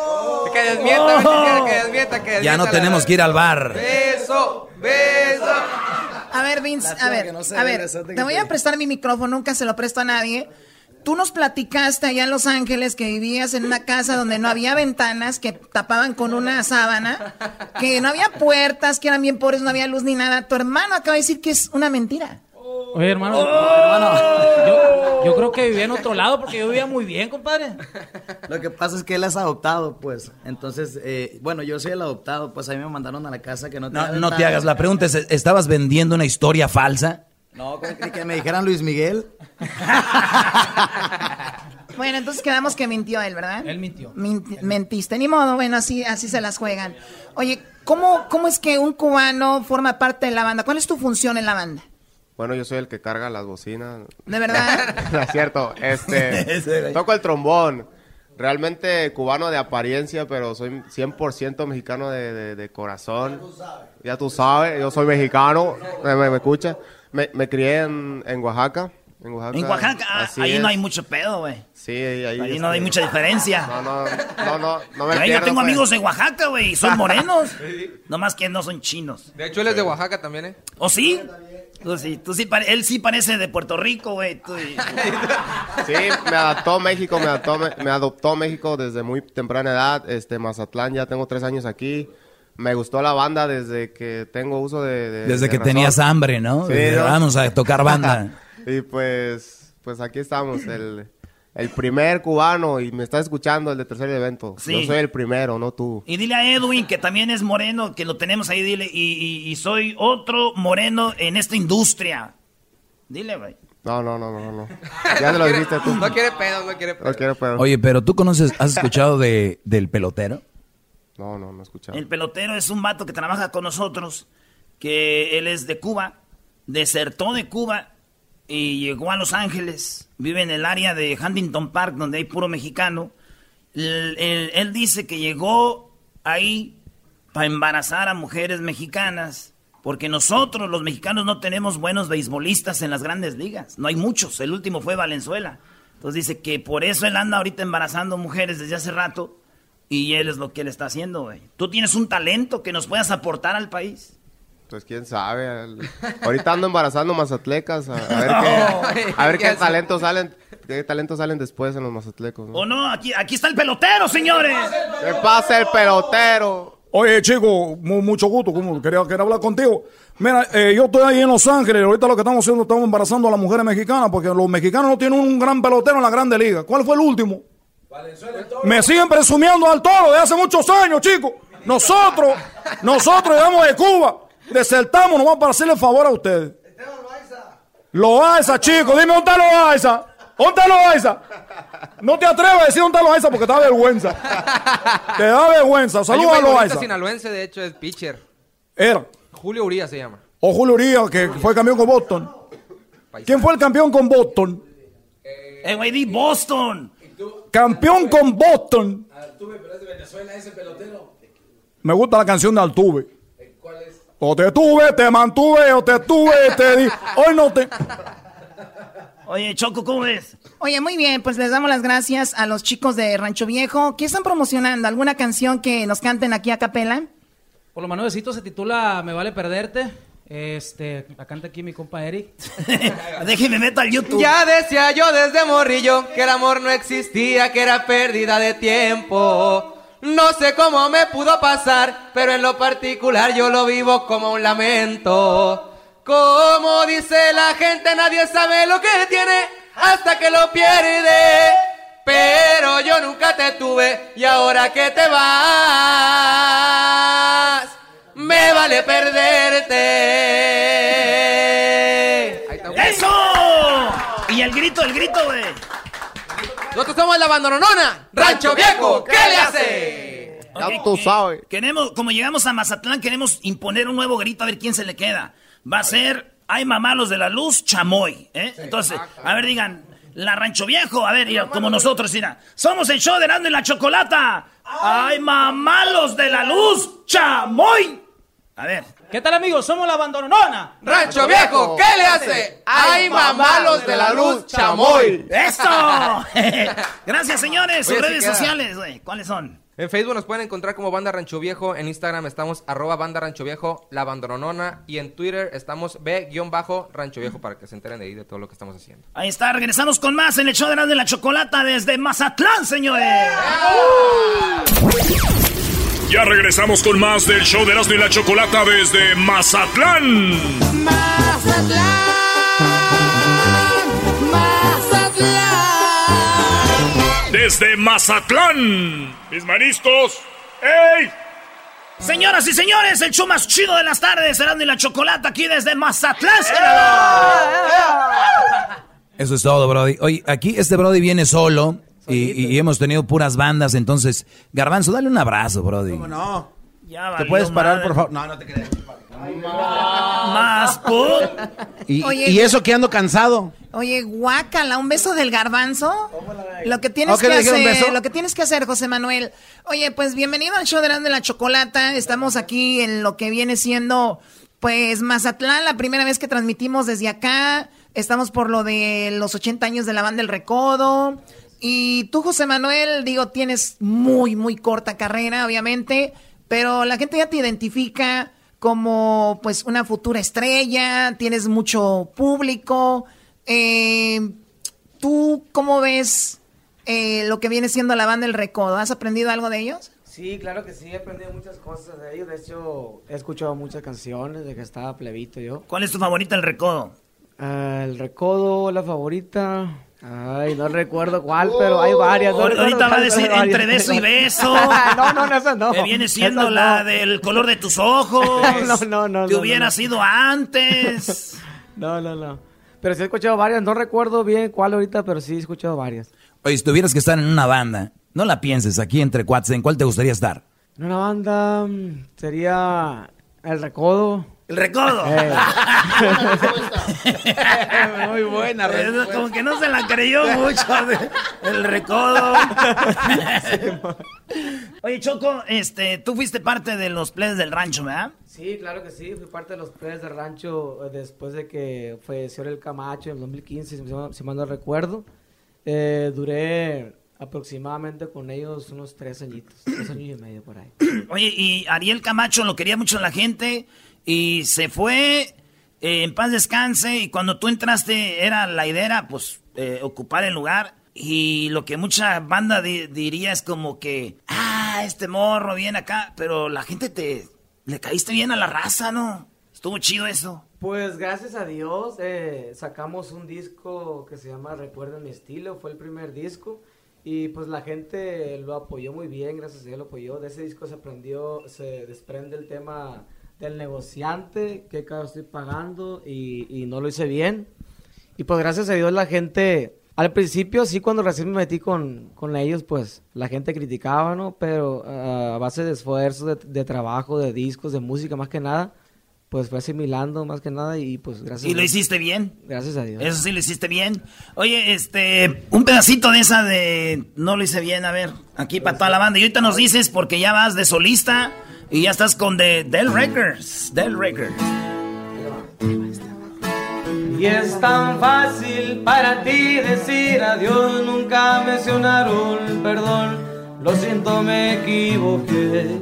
Que desmienta, que desmienta, que Ya no tenemos que ir al bar. Beso, beso. A ver, Vince, a ver, no a ve ver, te que voy te a prestar mi micrófono, nunca se lo presto a nadie. Tú nos platicaste allá en Los Ángeles que vivías en una casa donde no había ventanas, que tapaban con una sábana, que no había puertas, que eran bien pobres, no había luz ni nada. Tu hermano acaba de decir que es una mentira. Oye, hermano, hermano, yo, yo creo que vivía en otro lado porque yo vivía muy bien, compadre. *laughs* Lo que pasa es que él es adoptado, pues. Entonces, eh, bueno, yo soy el adoptado, pues a mí me mandaron a la casa que no tenía No, no te hagas la pregunta, es, ¿estabas vendiendo una historia falsa? No, ¿cómo creí que me dijeran Luis Miguel? *laughs* Bueno, entonces quedamos que mintió él, ¿verdad? Él mintió. Minti- mentiste, ni modo, bueno, así, así se las juegan. Oye, ¿cómo, ¿cómo es que un cubano forma parte de la banda? ¿Cuál es tu función en la banda? Bueno, yo soy el que carga las bocinas. ¿De verdad? *laughs* no es cierto. Este, *laughs* toco el trombón. Realmente cubano de apariencia, pero soy 100% mexicano de, de- de corazón. Ya tú sabes, yo soy mexicano. ¿Me, me, me escucha? Me, me crié en, en Oaxaca. En Oaxaca. En Oaxaca, ah, Así ahí no hay mucho pedo, güey. Sí, ahí, ahí, Ahí no hay mucha diferencia. No, no, no, no, no me yo pierdo, tengo pues. amigos en Oaxaca, güey, y son morenos. *laughs* Nomás que no son chinos. De hecho, él es de Oaxaca también, ¿eh? ¿O sí? Tú sí, tú sí, él sí parece de Puerto Rico, güey. *laughs* Sí, me adaptó México, me adoptó, me, me adoptó México desde muy temprana edad. Este, Mazatlán, ya tengo tres años aquí. Me gustó la banda desde que tengo uso de... de- Desde de que razón. tenías hambre, ¿no? Sí, Desde, ¿no? Vamos a tocar banda. *laughs* y pues, pues aquí estamos, el, el primer cubano y me está escuchando el de tercer evento. Sí. Yo soy el primero, no tú. Y dile a Edwin, que también es moreno, que lo tenemos ahí, dile, y, y- y soy otro moreno en esta industria. Dile, güey. No, no, no, no, no. Ya te lo dijiste tú. No quiere pedo, no quiere pedo. No quiere pedo. Oye, pero tú conoces, ¿has escuchado de, del pelotero? No, no, no he escuchado. El pelotero es un vato que trabaja con nosotros, que él es de Cuba, desertó de Cuba y llegó a Los Ángeles. Vive en el área de Huntington Park, donde hay puro mexicano. Él, dice que llegó ahí para embarazar a mujeres mexicanas, porque nosotros los mexicanos no tenemos buenos beisbolistas en las grandes ligas. No hay muchos. El último fue Valenzuela. Entonces dice que por eso él anda ahorita embarazando mujeres desde hace rato. Y él es lo que él está haciendo. Tú tienes un talento que nos puedas aportar al país. Pues quién sabe. Ahorita ando embarazando mazatlecas. A, a ver qué, *laughs* a ver qué talentos salen. ¿Qué talentos salen después en los mazatlecos? ¿no? ¿O no? Aquí, aquí está el pelotero, señores. ¿Qué pasa el pelotero? Oye, chico, mu- mucho gusto. ¿cómo? Quería, quería hablar contigo. Mira, eh, yo estoy ahí en Los Ángeles. Ahorita lo que estamos haciendo, estamos embarazando a las mujeres mexicanas porque los mexicanos no tienen un gran pelotero en la Grande Liga. ¿Cuál fue el último? Me siguen presumiendo al toro de hace muchos años, chicos. Nosotros, nosotros llegamos de Cuba, desertamos nomás para hacerle favor a ustedes. Loaiza, chicos, dime dónde está Loaiza. ¿Dónde está Loaiza? No te atreves a decir dónde está Loaiza porque te da vergüenza. Te da vergüenza. Saludos a Loaiza. sinaloense, de hecho, es pitcher. Era. Julio Urías se llama. O Julio Urias, que fue campeón con Boston. ¿Quién fue el campeón con Boston? Eh, güey, di Boston. Campeón con Boston. Altuve, pero es de Venezuela ese pelotero. Me gusta la canción de Altuve. O te tuve, te mantuve, o te tuve, te di. Hoy no te. Oye, Choco, ¿cómo ves? Oye, muy bien, pues les damos las gracias a los chicos de Rancho Viejo. ¿Qué están promocionando? ¿Alguna canción que nos canten aquí a capela? Por lo más nuevecito se titula Me vale perderte. Este, la canta aquí mi compa Eric. *laughs* Déjeme meto al YouTube. Ya decía yo desde morrillo que el amor no existía, que era pérdida de tiempo. No sé cómo me pudo pasar, pero en lo particular yo lo vivo como un lamento. Como dice la gente, nadie sabe lo que tiene hasta que lo pierde. Pero yo nunca te tuve y ahora que te vas, me vale perderte. ¡Eso! Y el grito, el grito, güey. Nosotros somos la bandononona. Rancho Viejo, ¿qué le hace? Ok, tú eh, sabes. Queremos, como llegamos a Mazatlán, queremos imponer un nuevo grito a ver quién se le queda. Va a ser, ay mamá, los de la luz, chamoy. ¿eh? Entonces, a ver, digan, la Rancho Viejo, a ver, mira, como nosotros, mira. Somos el show de Erasmo y la Chocolata. Ay mamá, los de la luz, chamoy. A ver. ¿Qué tal amigos? Somos la bandononona. Rancho Viejo, ¿qué le hace? Ay mamá, los de la luz, chamoy. ¡Esto! *laughs* *laughs* Gracias, señores. Sus Oye, redes queda. sociales, güey. ¿Cuáles son? En Facebook nos pueden encontrar como Banda Rancho Viejo, en Instagram estamos arroba Banda Rancho Viejo, La Bandononona, y en Twitter estamos B-Rancho Viejo para que se enteren de ahí de todo lo que estamos haciendo. Ahí está, regresamos con más en el show de Erasmo y la Chocolata desde Mazatlán, señores. Ya regresamos con más del show de Erasmo y la Chocolata desde Mazatlán. Desde Mazatlán. Mis mariscos. ¡Ey! Señoras y señores, el show más chido de las tardes, Erasmo y la Chocolata aquí desde Mazatlán. Eso es todo, Brody. Oye, aquí este Brody viene solo y, y hemos tenido puras bandas, entonces, Garbanzo, dale un abrazo, Brody. ¿Cómo no? Ya ¿Te puedes parar, madre. por favor? No, no te creas. Más put. Y, Oye. y eso que ando cansado. Oye, guácala, un beso del garbanzo. Lo que tienes que hacer, beso. lo que tienes que hacer, José Manuel. Oye, pues bienvenido al show de y la Chocolata. Estamos aquí en lo que viene siendo, pues, Mazatlán, la primera vez que transmitimos desde acá. Estamos por lo de los 80 años de la banda El Recodo. Y tú, José Manuel, digo, tienes muy, muy corta carrera, obviamente, pero la gente ya te identifica como, pues, una futura estrella, tienes mucho público. Eh, ¿Tú cómo ves eh, lo que viene siendo la banda El Recodo? ¿Has aprendido algo de ellos? Sí, claro que sí, he aprendido muchas cosas de ellos. De hecho, he escuchado muchas canciones de que estaba plebito yo. ¿Cuál es tu favorita, el recodo? Ah, el recodo, la favorita. Ay, no recuerdo cuál, pero hay varias. no Ahorita va a decir entre beso y beso. *laughs* no, no, no, esas no. Que viene siendo la no. del color de tus ojos. *laughs* No, no, no, Que no, hubiera no. sido antes. *laughs* No, no, no. Pero sí he escuchado varias, no recuerdo bien cuál ahorita, pero sí he escuchado varias. Oye, si tuvieras que estar en una banda, no la pienses aquí entre cuates, ¿en cuál te gustaría estar? En una banda mm, sería El Recodo. El recodo. Eh. *laughs* Muy buena, Como que no se la creyó mucho. El recodo. *laughs* Oye, Choco, este, tú fuiste parte de los plays del rancho, ¿verdad? Sí, claro que sí, fui parte de los players del rancho eh, después de que falleció el Camacho en el 2015, si, me- si mal no recuerdo. Eh, duré aproximadamente con ellos unos tres añitos, tres años y medio por ahí. Oye, y Ariel Camacho lo quería mucho la gente y se fue eh, en paz descanse y cuando tú entraste era la idea era, pues eh, ocupar el lugar y lo que mucha banda di- diría es como que ah este morro viene acá pero la gente te le caíste bien a la raza no estuvo chido eso Pues gracias a Dios eh, sacamos un disco que se llama Recuerda mi estilo, fue el primer disco y pues la gente lo apoyó muy bien, gracias a Dios lo apoyó. De ese disco se aprendió, se desprende el tema del negociante, que cada estoy pagando y, y no lo hice bien. Y pues gracias a Dios la gente, al principio sí cuando recién me metí con, con ellos, pues la gente criticaba, ¿no? Pero ah, a base de esfuerzo, de, de trabajo, de discos, de música más que nada, pues fue asimilando más que nada y pues gracias y a lo Dios. hiciste bien Gracias a Dios. eso sí lo hiciste bien oye este un pedacito de esa de no lo hice bien a ver aquí para toda la banda y ahorita nos dices porque ya vas de solista y ya estás con de Del Records Del Records Y es tan fácil para ti decir adiós, nunca mencionaron perdón. Lo siento, me equivoqué.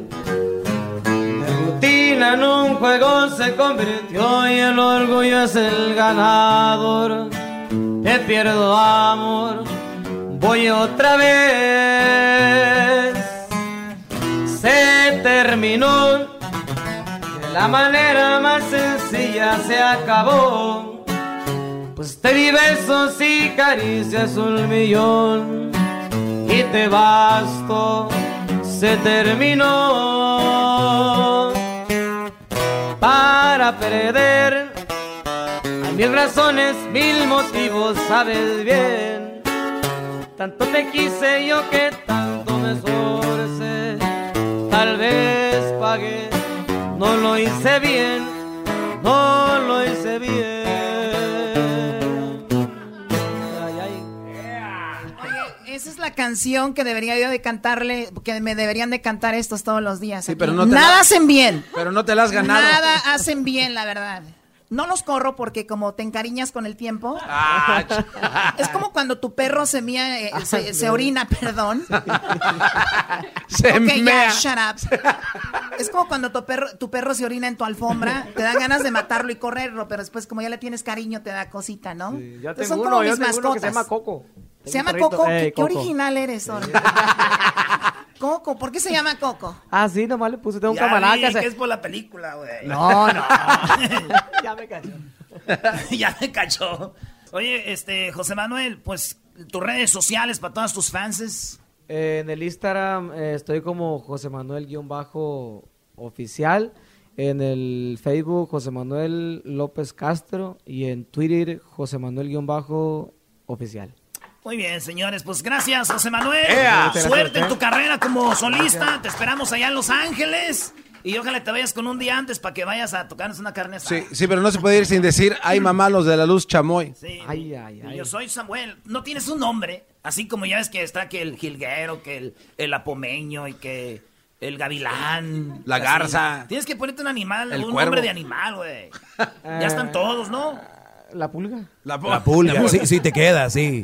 Rutina en un juego se convirtió y el orgullo es el ganador. Te pierdo amor, voy otra vez. Se terminó de la manera más sencilla se acabó. Pues te di besos y caricias un millón y te basto, se terminó. Para perder hay mil razones, mil motivos, sabes bien. Tanto te quise yo que tanto me esforcé. Vez pagué, no lo hice bien, no lo hice bien. Oye, esa es la canción que debería yo de cantarle, que me deberían de cantar estos todos los días. Sí, pero no te Nada la- hacen bien. Pero no te la has ganado. Nada hacen bien, la verdad. No los corro porque como te encariñas con el tiempo. Ah, es como cuando tu perro se mía, eh, se, se orina, perdón. *laughs* Se Ok, ya, shut up. Es como cuando tu perro, tu perro se orina en tu alfombra, te dan ganas de matarlo y correrlo, pero después como ya le tienes cariño te da cosita, ¿no? Yo Entonces, tengo son como uno, yo mis que se mascotas. llama Coco. ¿Se llama Coco? ¿Qué, original eres, Ori? *laughs* Coco, ¿por qué se llama Coco? Ah, sí, nomás le puse, tengo un Ya camarada vi que se... que es por la película güey No, no. *laughs* *laughs* ya me cachó. *laughs* ya me cachó. Oye, este, José Manuel, pues tus redes sociales para todas tus fans. Eh, en el Instagram eh, estoy como José Manuel-oficial. En el Facebook José Manuel López Castro. Y en Twitter José Manuel-oficial. Muy bien, señores, pues gracias, José Manuel. ¡Ea! Suerte en tu carrera como solista. Te esperamos allá en Los Ángeles. Y ojalá te vayas con un día antes para que vayas a tocarnos una carne asada. Sí, sí, pero no se puede ir sin decir, ay mamá, los de la luz chamoy. Sí. Ay, ay, Y Yo soy Samuel. No tienes un nombre. Así como ya ves que está que el jilguero, que el, el apomeño y que el gavilán. La Así. garza. Tienes que ponerte un animal, El un cuervo. nombre de animal, güey. ya están todos, ¿no? ¿La pulga? La, La pulga, sí, sí te queda, sí.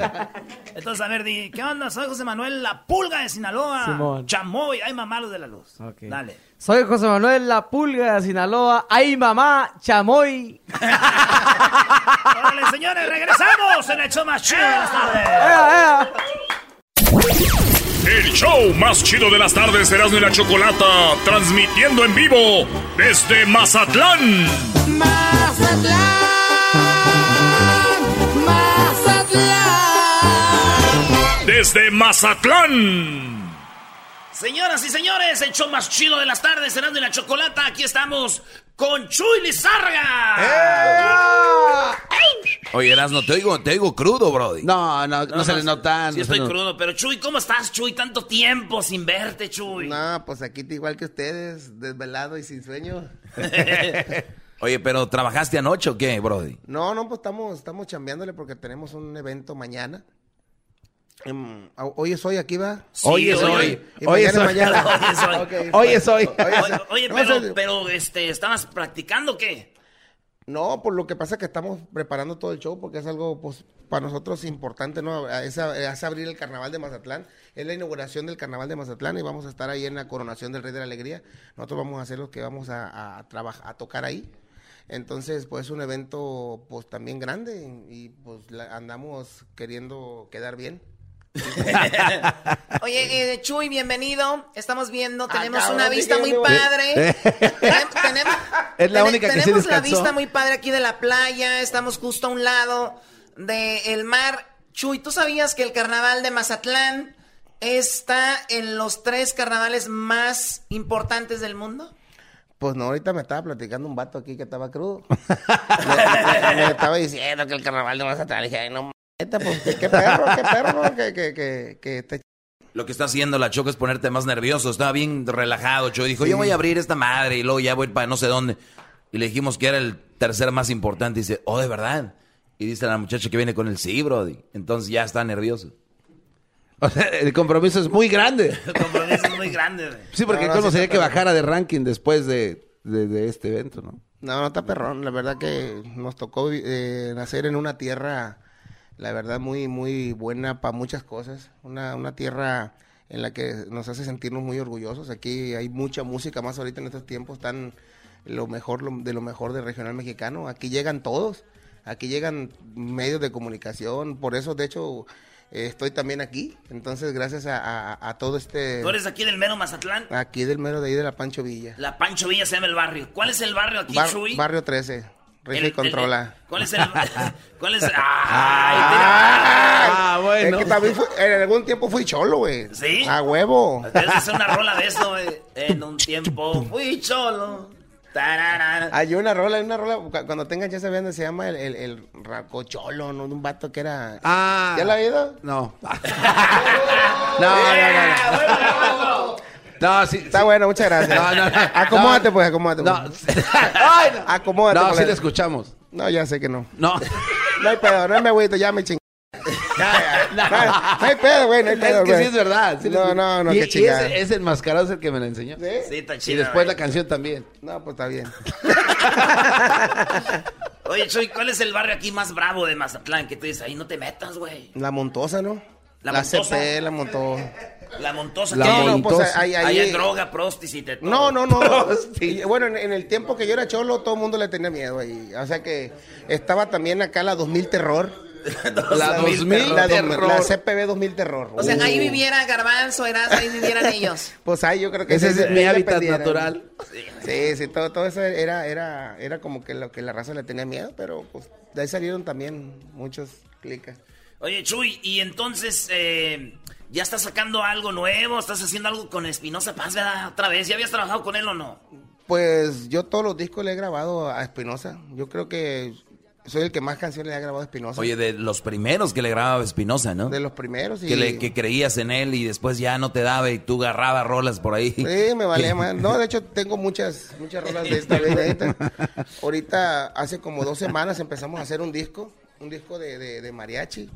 Entonces, a ver, di, ¿qué onda? Soy José Manuel, la pulga de Sinaloa. Simón. Chamoy, ay mamá, los de la luz. Dale. Soy José Manuel La Pulga de Sinaloa. ¡Ay, mamá! ¡Chamoy! *laughs* Órale, señores, regresamos en el show más chido de las tardes. El show más chido de las tardes, Erasmo y la Chocolata, transmitiendo en vivo desde Mazatlán. Desde Mazatlán. Señoras y señores, el show más chido de las tardes, Erasmo y la Chocolata. Aquí estamos con Chuy Lizárraga. Oye, Erasno, te oigo, te oigo crudo, Brody. No, no, no, se le nota. Sí, no estoy crudo, pero Chuy, ¿cómo estás, Chuy? Tanto tiempo sin verte, Chuy. No, pues aquí igual que ustedes, desvelado y sin sueño. *laughs* Oye, pero ¿trabajaste anoche o qué, Brody? No, no, pues estamos, estamos chambeándole porque tenemos un evento mañana. Em, hoy es hoy aquí, va. Sí, Hoy es hoy. Hoy es hoy. Hoy es hoy. Oye, No, pero, este, ¿estabas practicando qué? No, por lo que pasa es que estamos preparando todo el show porque es algo pues para nosotros importante, ¿no? Es, abrir el carnaval de Mazatlán, es la inauguración del carnaval de Mazatlán y vamos a estar ahí en la coronación del Rey de la Alegría. Nosotros vamos a hacer lo que vamos a, a trabajar, a tocar ahí. Entonces, pues es un evento pues también grande y pues la- andamos queriendo quedar bien. *laughs* Oye, eh, Chuy, bienvenido. Estamos viendo, tenemos cabrón, una vista muy padre. *laughs* Tenemos Es la única que sí tenemos la vista muy padre aquí de la playa. Estamos justo a un lado del mar. Chuy, ¿tú sabías que el carnaval de Mazatlán está en los tres carnavales más importantes del mundo? Pues no, ahorita me estaba platicando un vato aquí que estaba crudo. *laughs* me, me estaba diciendo que el carnaval de Mazatlán, dije, ay, no, pues qué, qué perro, qué perro, ¿no? que, que, que, que te Lo que está haciendo la Choco es ponerte más nervioso. Estaba bien relajado. Choco dijo, Sí. yo voy a abrir esta madre y luego ya voy para no sé dónde. Y le dijimos que era el tercer más importante. Y dice, oh, ¿de verdad? Y dice la muchacha que viene con el sí, Brody. Entonces ya está nervioso. O sea, el compromiso es muy grande. *laughs* El compromiso es muy grande. güey. Sí, porque No, no, cómo sí sería que bajara de ranking después de, de- de este evento, ¿no? No, no está perrón. La verdad que nos tocó eh, nacer en una tierra, la verdad, muy, muy buena para muchas cosas. Una, una tierra en la que nos hace sentirnos muy orgullosos. Aquí hay mucha música, más ahorita en estos tiempos están lo mejor lo- de lo mejor del regional mexicano. Aquí llegan todos. Aquí llegan medios de comunicación. Por eso, de hecho, eh, estoy también aquí. Entonces, gracias a, a- a todo este... ¿Tú eres aquí del mero Mazatlán? Aquí del mero de ahí de la Pancho Villa. La Pancho Villa se llama el barrio. ¿Cuál es el barrio aquí, Bar- Chuy? barrio 13. Rige El- y controla. ¿Cuál es el...? *laughs* ¿Cuál es el...? ¡Ay, Ah, bueno. Es que también fui- en algún tiempo fui cholo, güey. ¿Sí? A huevo. Debes hacer una rola de eso, güey. En un tiempo fui cholo. Tarara. Hay una rola, hay una rola, cu- cuando tengan ya sabiendo, se llama el, el, el racocholo, ¿no? De un vato que era... Ah. ¿Ya la ha oído? No. *laughs* *laughs* No, no, no. No, sí. Está bueno, muchas gracias. No, no, no. Acomódate, No. pues, acomódate. No. pues. *laughs* Ay, no. Acomódate. No, pues, sí la- le escuchamos. No, ya sé que no. No. *laughs* No hay pedo, no me agüito, ya me ching... *laughs* Ya, ya. No, no hay pedo, güey, no hay pedo, Es que sí es verdad. sí no, no, no, y, qué y chingada. ese, ese enmascarado es el que me lo enseñó. ¿Sí? Sí, está Y chido. después güey. la canción también. No, pues está bien. Oye, Chuy, ¿cuál es el barrio aquí más bravo de Mazatlán? Que tú dices, ahí no te metas, güey. La Montosa, ¿no? La La, Montosa. CP, la Montosa. La Montosa. La. No, no, pues Montosa. ahí, Ahí ahí, hay droga, prostis y. No, no, no. Y, bueno, en, en el tiempo que yo era cholo, todo el mundo le tenía miedo ahí. O sea que estaba también acá la 2000 *laughs* Terror. La 2000 la, terror. la CPB 2000 Terror. O sea, Uh. ahí viviera Garbanzo, Erasmo, ahí vivieran ellos. *laughs* Pues ahí yo creo que Ese es mi hábitat natural. Sí, sí, todo, todo eso era, era, era como que lo que la raza le tenía miedo, pero pues de ahí salieron también muchos clicas. Oye, Chuy, y entonces, eh, ¿ya estás sacando algo nuevo? ¿Estás haciendo algo con Espinosa Paz, verdad? Otra vez. ¿Ya habías trabajado con él o no? Pues yo todos los discos le he grabado a Espinosa. Yo creo que soy el que más canciones le ha grabado a Espinosa. Oye, de los primeros que le grababa Espinosa, ¿no? de los primeros y... Que, le, que creías en él y después ya no te daba y tú agarrabas rolas por ahí. Sí, me valía *laughs* más. No, de hecho tengo muchas, muchas rolas de esta vez. Ahorita, hace como dos semanas empezamos a hacer un disco, un disco de, de, de mariachi.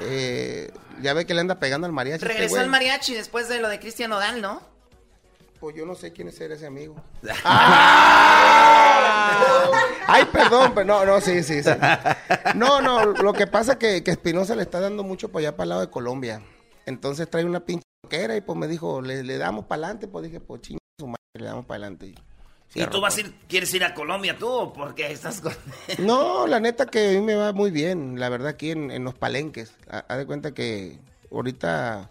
Eh, ya ve que le anda pegando al mariachi. este Regresó al mariachi después de lo de Cristian Odal, ¿no? Pues yo no sé quién es ese amigo. *laughs* ¡Ah! Ay, perdón, pero no, no, sí, sí, sí. No, no, lo que pasa es que, que Espinosa le está dando mucho para allá, para el lado de Colombia. Entonces trae una pinche era y pues me dijo, le, le damos para adelante. Pues dije, pues chinga su madre, le damos para adelante. ¿Y tú vas a ir, quieres ir a Colombia tú porque estás con... No, la neta que a mí me va muy bien, la verdad, aquí en, en los palenques. Ha- Haz de cuenta que ahorita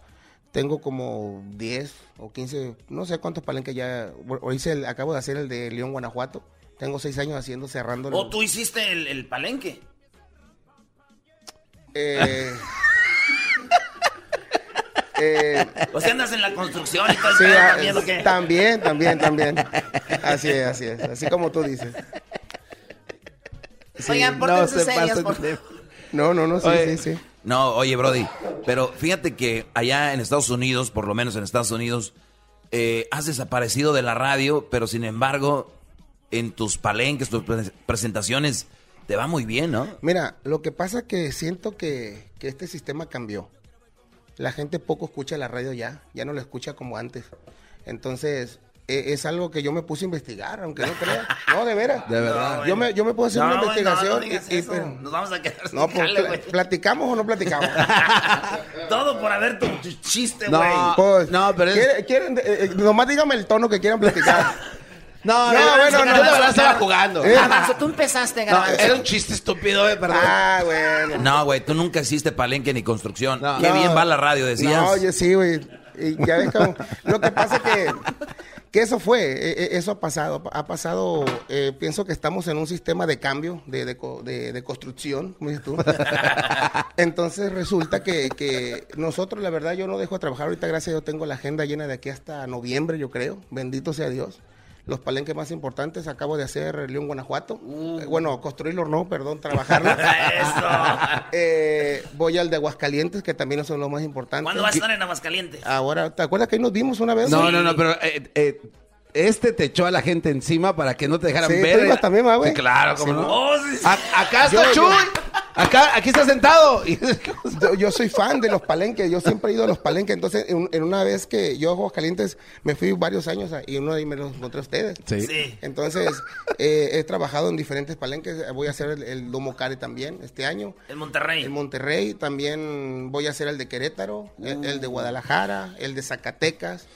tengo como 10 o 15, no sé cuántos palenques ya. Hice el- acabo de hacer el de León, Guanajuato. Tengo seis años haciendo, cerrando. ¿O tú hiciste el, el palenque? Eh, Eh, o sea, andas en la construcción y todo el sí, ah, también, ¿o qué? También, también, también. Así es, así es. Así como tú dices. Oigan, no, serios, por No, no, no, sí, sí, sí. No, oye, Brody, pero fíjate que allá en Estados Unidos, por lo menos en Estados Unidos, eh, has desaparecido de la radio, pero sin embargo, en tus palenques, tus presentaciones, te va muy bien, ¿no? Mira, lo que pasa es que siento que, que este sistema cambió. La gente poco escucha la radio ya, ya no la escucha como antes. Entonces, e, es algo que yo me puse a investigar, aunque no crea. *laughs* No, de veras. De verdad. yo, me, yo me puse a hacer una investigación. y, Nos vamos a quedar No, pues, ¿platicamos o no platicamos? *laughs* Todo por haber tu, chiste, güey. No, pues, no, pero es... ¿quieren, eh, eh, nomás dígame el tono que quieran platicar. *laughs* No, no, no, bueno, no, de verdad estaba jugando. ¿Eh? tú empezaste, Garbanzo. era un chiste estúpido, eh, perdón. Ah, bueno. No, güey, tú nunca hiciste palenque ni construcción. Qué bien va la radio, decías. No, yo sí, güey. Y ya ves cómo... Lo que pasa es que que eso fue, e, e, eso ha pasado, ha pasado, eh, pienso que estamos en un sistema de cambio, de, de, construcción, como dices tú. *laughs* Entonces resulta que, que, nosotros, la verdad, yo no dejo de trabajar ahorita, gracias a Dios tengo la agenda llena de aquí hasta noviembre, yo creo, bendito sea Dios los palenques más importantes. Acabo de hacer León, Guanajuato. Uh. Eh, bueno, construirlo no, perdón, trabajarlo. *laughs* Eso. *laughs* Eh, voy al de Aguascalientes, que también son los más importantes. ¿Cuándo vas a estar en Aguascalientes? Ahora, ¿te acuerdas que ahí nos vimos una vez? No, no, no, pero eh, este te echó a la gente encima para que no te dejaran sí, ver. también, güey. Sí, claro, como no. Oh, acá está Chuy. Acá, aquí está sentado. *laughs* yo, soy fan de los palenques. Yo siempre he ido a los palenques. Entonces, en, una vez que yo a Juegos Calientes me fui varios años y uno de ahí me los encontré a ustedes. Sí. Entonces, eh, he trabajado en diferentes palenques. Voy a hacer el, Domo Care también este año. En Monterrey. En Monterrey. También voy a hacer el de Querétaro, el de Guadalajara, el de Zacatecas.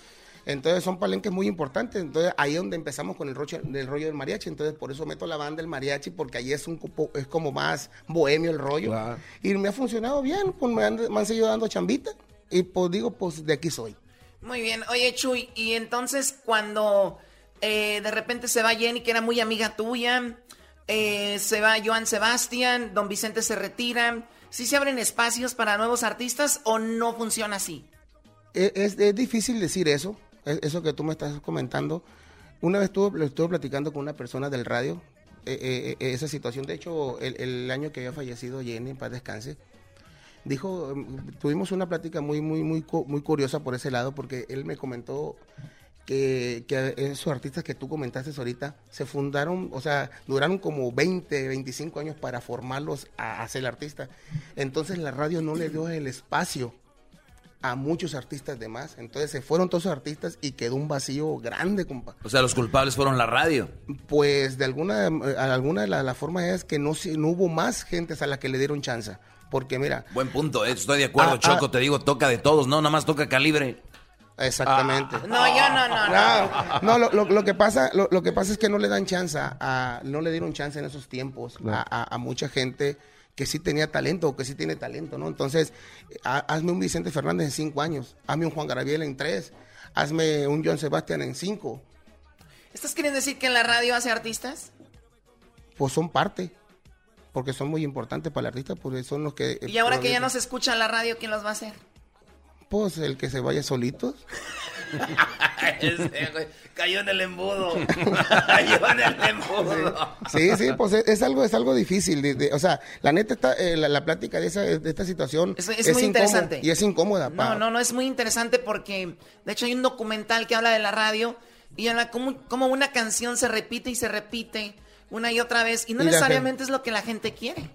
Entonces son palenques muy importantes. Entonces ahí es donde empezamos con el, rollo del rollo del mariachi. Entonces por eso meto la banda del mariachi, porque ahí es un es como más bohemio el rollo. Y me ha funcionado bien, pues me han, seguido dando chambita. Y pues digo, pues de aquí soy. Muy bien. Oye, Chuy, y entonces cuando eh, de repente se va Jenny, que era muy amiga tuya, eh, se va Joan Sebastián, Don Vicente se retira, ¿sí se abren espacios para nuevos artistas o no funciona así? E, es difícil decir eso eso que tú me estás comentando, una vez estuve, estuve platicando con una persona del radio, eh, eh, esa situación, de hecho, el, año que había fallecido Jenny, para descanse, dijo, mm, tuvimos una plática muy, muy, muy, muy curiosa por ese lado, porque él me comentó que, esos artistas que tú comentaste ahorita se fundaron, o sea, duraron como 20, 25 años para formarlos a, a ser artista. Entonces la radio no le dio el espacio a muchos artistas de más. Entonces se fueron todos esos artistas y quedó un vacío grande, compa. O sea, los culpables fueron la radio. Pues de alguna, eh, alguna de la, forma es que no, no hubo más gentes a la que le dieron chance. Porque mira. Buen punto, eh, estoy de acuerdo, ah, Choco, ah. te digo, toca de todos, no, nada más toca calibre. Exactamente. Ah. No, yo no, no, no. No, lo, que pasa, lo, que pasa es que no le dan chance a, no le dieron chance en esos tiempos a, a mucha gente que sí tenía talento o que sí tiene talento, ¿no? Entonces, hazme un Vicente Fernández en cinco años, hazme un Juan Gabriel en tres, hazme un John Sebastián en cinco. ¿Estás queriendo decir que en la radio hace artistas? Pues son parte, porque son muy importantes para el artista, porque son los que... Y ahora que ya no se escucha en la radio, ¿quién los va a hacer? Pues el que se vaya solitos. *laughs* cayó en el embudo. *laughs* cayó en el embudo. Sí, sí, pues es, algo, es algo difícil. o sea, la neta, está, eh, la, plática de, esa, de esta situación es, muy interesante. Y es incómoda. No, no, no, es muy interesante porque, de hecho, hay un documental que habla de la radio y habla como, como una canción se repite y se repite una y otra vez y no necesariamente es lo que la gente quiere.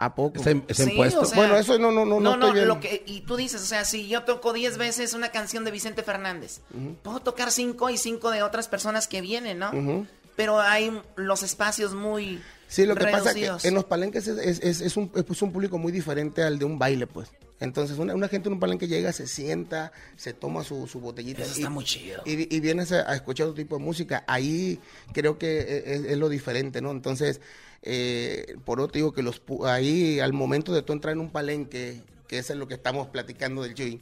¿A poco? bueno, eso no, no, no, no. No, lo que, y tú dices, o sea, si yo toco 10 veces una canción de Vicente Fernández, puedo tocar 5 y 5 de otras personas que vienen, ¿no? Pero hay los espacios muy. Sí, lo que pasa es que en los palenques es, es, es, un, es, un, público muy diferente al de un baile, pues. Entonces, una, una, gente en un palenque llega, se sienta, se toma su, su botellita. Eso está muy chido. Y, y vienes a, escuchar otro tipo de música. Ahí creo que e, es, es lo diferente, ¿no? Entonces eh, por otro digo que los ahí al momento de tú entrar en un palenque, que eso es lo que estamos platicando del Chuy,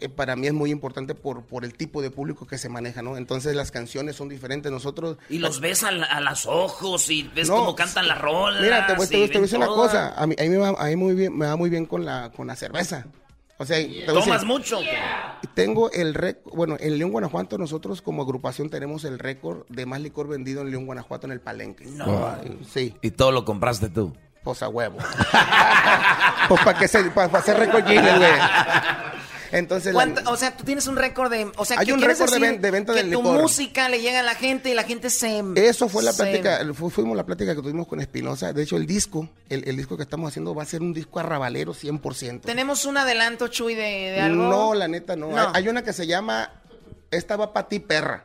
eh, para mí es muy importante por, por el tipo de público que se maneja, ¿no? Entonces las canciones son diferentes. Nosotros... Y los ves a, los ojos y ves cómo cantan las rolas. Mira, te voy, a decir una cosa. A mí, a mí, me, va, muy bien, me va muy bien con la, con la cerveza. O sea, decir, ¿Tomas mucho? tengo el récord, bueno, en León, Guanajuato nosotros como agrupación tenemos el récord de más licor vendido en León, Guanajuato en el palenque. Ay, Sí, Y todo lo compraste tú. pues a huevo. *laughs* pues para que se, para hacer récord güey. Entonces, la- ¿Cuánto- o sea, tú tienes un récord de... O sea, Hay ¿qué un récord de ven- de venta que del tu licor. música le llega a la gente y la gente se... Eso fue la se- plática, fu- fuimos la plática que tuvimos con Espinosa. De hecho, el disco, el, el disco que estamos haciendo va a ser un disco arrabalero 100%. ¿Tenemos un adelanto, Chuy, de, de algo? No, la neta no. No. Hay, hay una que se llama Esta va para ti, perra.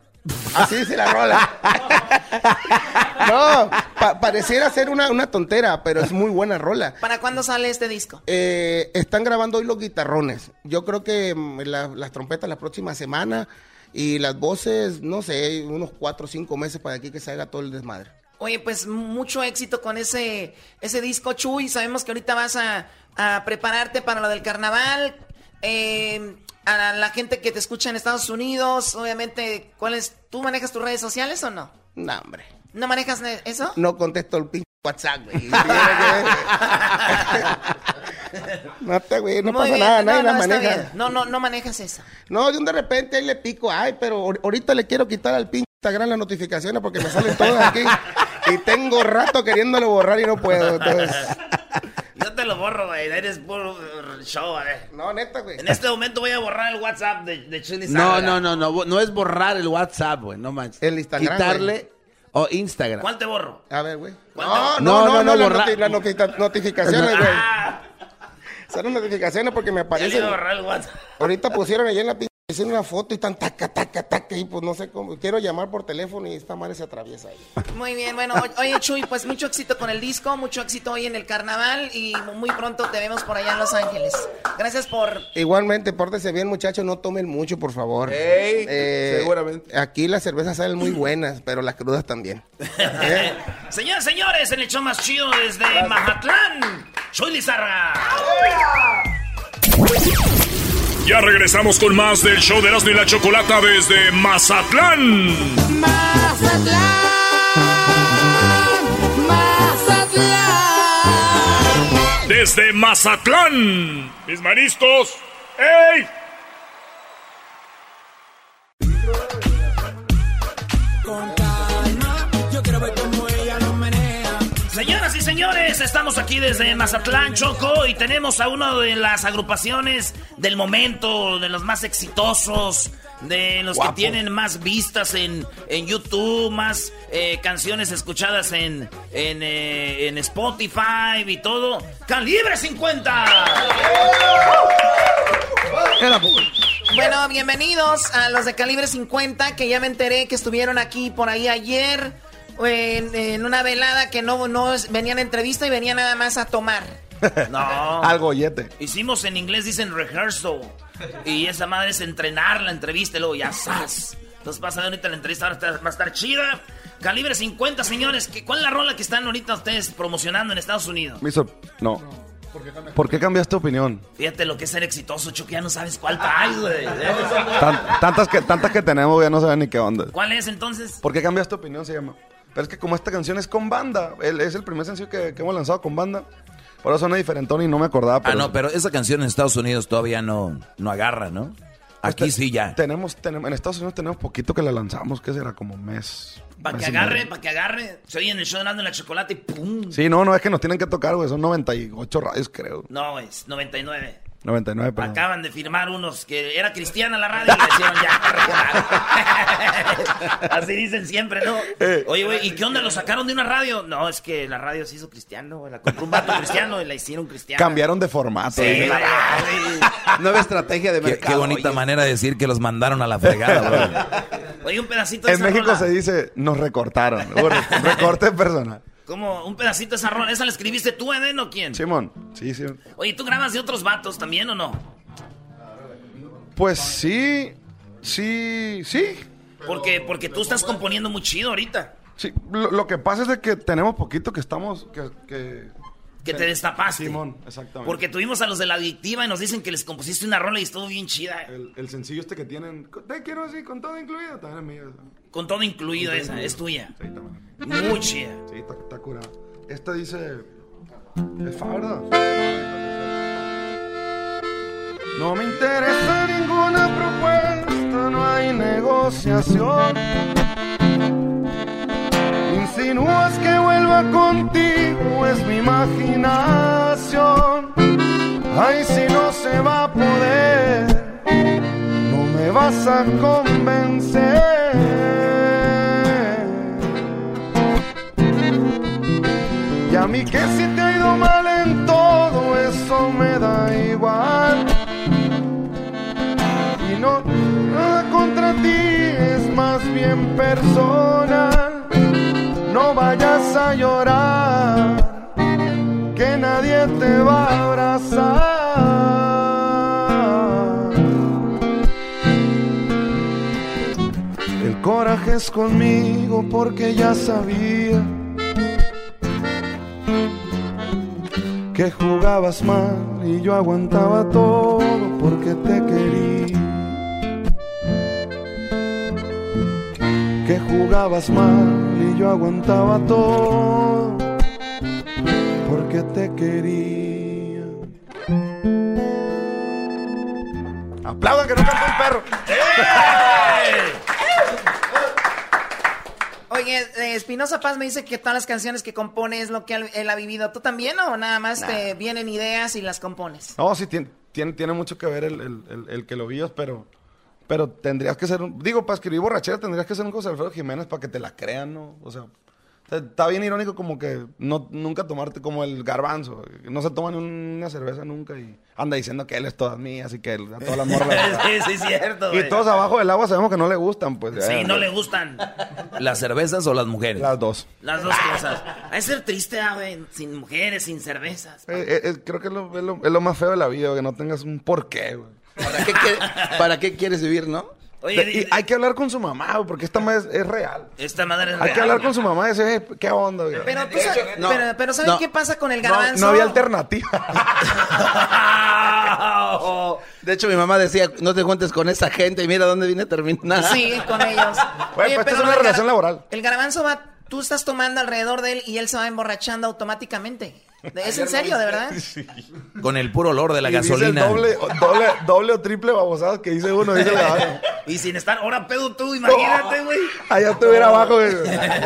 Así dice la rola. *laughs* no, pa- pareciera ser una, una tontera, pero es muy buena rola. ¿Para cuándo sale este disco? Eh, están grabando hoy los guitarrones. Yo creo que mm, la- las trompetas la próxima semana y las voces, no sé, unos cuatro o cinco meses para aquí que se haga todo el desmadre. Oye, pues mucho éxito con ese, ese disco, Chuy. Sabemos que ahorita vas a, a prepararte para lo del carnaval. Eh, a la gente que te escucha en Estados Unidos, obviamente, ¿cuál es? ¿Tú manejas tus redes sociales o no? No, hombre. ¿No manejas ne- eso? No contesto el pinche WhatsApp, güey. *laughs* no te, güey, no Muy pasa bien, nada, nadie no, maneja. No, no, no manejas eso. No, un de repente ahí le pico, ay, pero ahor- ahorita le quiero quitar al pinche Instagram las notificaciones porque me salen todas aquí. *laughs* y tengo rato queriéndole borrar y no puedo. Entonces, Yo te lo borro, güey. Eres puro show, a ver. No, neta, güey. En este momento voy a borrar el WhatsApp de, de Chili No, no, no, no, no es borrar el WhatsApp, güey, no manches. El Instagram, Quitarle o Instagram. ¿Cuál te borro? a ver, güey. No, No, no, no, no, no, no, las borrar. noti- las noti- notificaciones, *laughs* güey. Ah, Son las notificaciones porque me ya le aparecen. iba a borrar el WhatsApp. Ahorita pusieron ahí en la hicieron una foto y están taca, taca, taca. Y pues no sé cómo. Quiero llamar por teléfono y esta madre se atraviesa ahí. Muy bien, bueno, oye Chuy, pues mucho éxito con el disco, mucho éxito hoy en el carnaval y muy pronto te vemos por allá en Los Ángeles. Gracias por... Igualmente, pórtese bien, muchachos, no tomen mucho, por favor. Eh, seguramente. Aquí las cervezas salen muy buenas, pero las crudas también. *laughs* ¿Eh? Señoras, señores, en el show más chido desde Mazatlán, Chuy Lizarra. Ya regresamos con más del show de Erasmo y la Chocolata desde Mazatlán. Mazatlán, Mazatlán. Desde Mazatlán. Mis maristos. ¡Ey! Señoras señores, estamos aquí desde Mazatlán, Choco, y tenemos a una de las agrupaciones del momento, de los más exitosos, de los que tienen más vistas en, en YouTube, más eh, canciones escuchadas en, en, eh, en Spotify y todo. ¡Calibre 50! Bueno, bienvenidos a los de Calibre 50, que ya me enteré que estuvieron aquí por ahí ayer en, en una velada que no, no venían a entrevista y venían nada más a tomar. *laughs* No. Al gollete. Hicimos en inglés, dicen rehearsal. Y esa madre es entrenar la entrevista y luego ya sas. Entonces pasa ahorita la entrevista, ahora está- va a estar chida. Calibre 50, señores. ¿qué- ¿Cuál es la rola que están ahorita ustedes promocionando en Estados Unidos? Me hizo- No. ¿Por qué cambiaste opinión? Fíjate lo que es ser exitoso, Choco, ya no sabes cuál traes, güey. Tan- tantas, que, tantas que tenemos ya no saben ni qué onda. ¿Cuál es entonces? ¿Por qué cambiaste opinión? Se llama. Pero es que como esta canción es con banda, el- es el primer sencillo que, que hemos lanzado con banda. Por eso suena diferentón y no me acordaba. Ah, no, pero esa canción en Estados Unidos todavía no, no agarra, ¿no? Aquí Pues te- sí ya. Tenemos, tenemos, en Estados Unidos tenemos poquito que la lanzamos, que será como un mes. Para que agarre, para que agarre. Se oye en el show en la chocolate y ¡pum! Sí, no, no, es que nos tienen que tocar, güey. Son 98 radios, creo. No, es 99. 99, perdón. Acaban de firmar unos que era cristiana la radio y le hicieron ya. *laughs* *laughs* Así dicen siempre, ¿no? Oye, güey, ¿y qué onda? ¿Lo sacaron de una radio? No, es que la radio se hizo cristiano, güey. La compró un vato cristiano y la hicieron cristiana. Cambiaron de formato. Sí, güey. Nueva estrategia de Qué, mercado. qué bonita oye. manera de decir que los mandaron a la fregada, bro. Oye, un pedacito de En esa México rola. se dice, nos recortaron. Re- recorte personal. ¿Cómo? Un pedacito de esa rola. ¿Esa la escribiste tú, Eden, o quién? Simón, sí, sí. Oye, ¿tú grabas de otros vatos también o no? Pues sí, sí, sí. Porque, porque tú estás componiendo muy chido ahorita. Sí, lo, lo que pasa es de que tenemos poquito que estamos, que... que Que te destapaste. Simón, exactamente. Porque tuvimos a los de la adictiva y nos dicen que les compusiste una rola y estuvo bien chida. El, el sencillo este que tienen, te quiero así, con todo incluido, también es mío. Con todo incluido Con todo esa, incluido. es tuya. Sí, también. Muy chida. Sí, está, está curado. Esta dice... Es fa, ¿verdad? No me interesa ninguna propuesta, no hay negociación. Insinúas que vuelva contigo, es mi imaginación. Ay, si no se va a poder, no me vas a convencer. Y a mí que si te ha ido mal en todo, eso me da igual. Y no nada contra ti, es más bien personal. No vayas a llorar, que nadie te va a abrazar. El coraje es conmigo porque ya sabía que jugabas mal y yo aguantaba todo porque te quería. Que jugabas mal yo aguantaba todo porque te quería. Aplaudan que no cantó el perro. Oye, eh, Espinosa Paz me dice que todas las canciones que compone es lo que él, ha vivido. ¿Tú también o nada más te vienen ideas y las compones? No, sí, tiene, tiene, tiene mucho que ver el, el- el- el que lo vivas, pero, pero tendrías que ser, un- digo, para escribir borrachera tendrías que ser un José Alfredo Jiménez para que te la crean, ¿no? O sea, está- bien irónico como que no, nunca tomarte como el garbanzo, no se toma ni una cerveza nunca y anda diciendo que él es todas mías y que él- a todas las morras. *laughs* Sí, sí, es cierto, Y güey. todos abajo del agua sabemos que no le gustan, pues. Sí, ya. no le gustan ¿Las cervezas o las mujeres? Las dos. las dos cosas. De ser triste, ah, güey, sin mujeres, sin cervezas. Eh, eh, eh, creo que es lo, es lo- es lo más feo de la vida, que no tengas un porqué, güey. ¿Para qué, quiere- ¿Para qué quieres vivir, no? Oye, y hay que hablar con su mamá, porque esta madre es, es real. Esta madre es Hay real. que hablar con su mamá y decir, "Eh, ¿qué onda, güey? Pero, tú sabes- pero, pero ¿saben no. qué pasa con el No, garbanzo? no había alternativa. *laughs* De hecho, mi mamá decía, no te juntes con esa gente y mira dónde viene a terminar. Sí, con ellos. *laughs* Güey, pues esta es una relación laboral. El garbanzo va, tú estás tomando alrededor de él y él se va emborrachando automáticamente. ¿Es en serio, de verdad? *laughs* Con el puro olor de la Y dice gasolina. el doble, o- doble, doble o triple babosadas que dice uno, dice la otra. Y sin estar ahora pedo tú, imagínate, güey. Allá estuviera abajo, güey,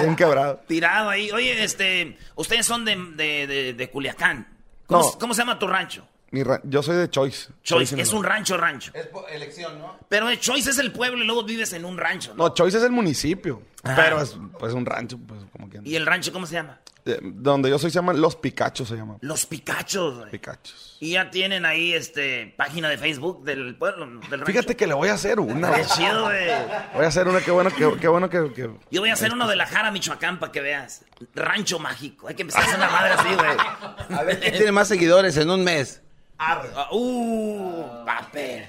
bien quebrado. Tirado ahí. Oye, este, ustedes son de, de, de, de Culiacán. ¿Cómo, No. ¿Cómo se llama tu rancho? Mi ra- yo soy de Choice. Choice, es Sinaloa. un rancho, rancho. Es elección, ¿no? Pero el Choice es el pueblo y luego vives en un rancho, ¿no? No, Choice es el municipio, Ah. pero es pues un rancho, pues como que... ¿Y el rancho cómo se llama? Eh, Donde yo soy se llama Los Picachos, se llama. Los Picachos. güey. Picachos. Y ya tienen ahí, este, página de Facebook del pueblo, del rancho. Fíjate que le voy a hacer una. Qué güey. chido, güey. Voy a hacer una, qué bueno que... Qué bueno que, que- Yo voy a hacer uno de la Jara, Michoacán, para que veas. Rancho mágico. Hay que empezar a hacer una madre así, güey. A ver quién tiene más seguidores en un mes. Ah, Uh, papel.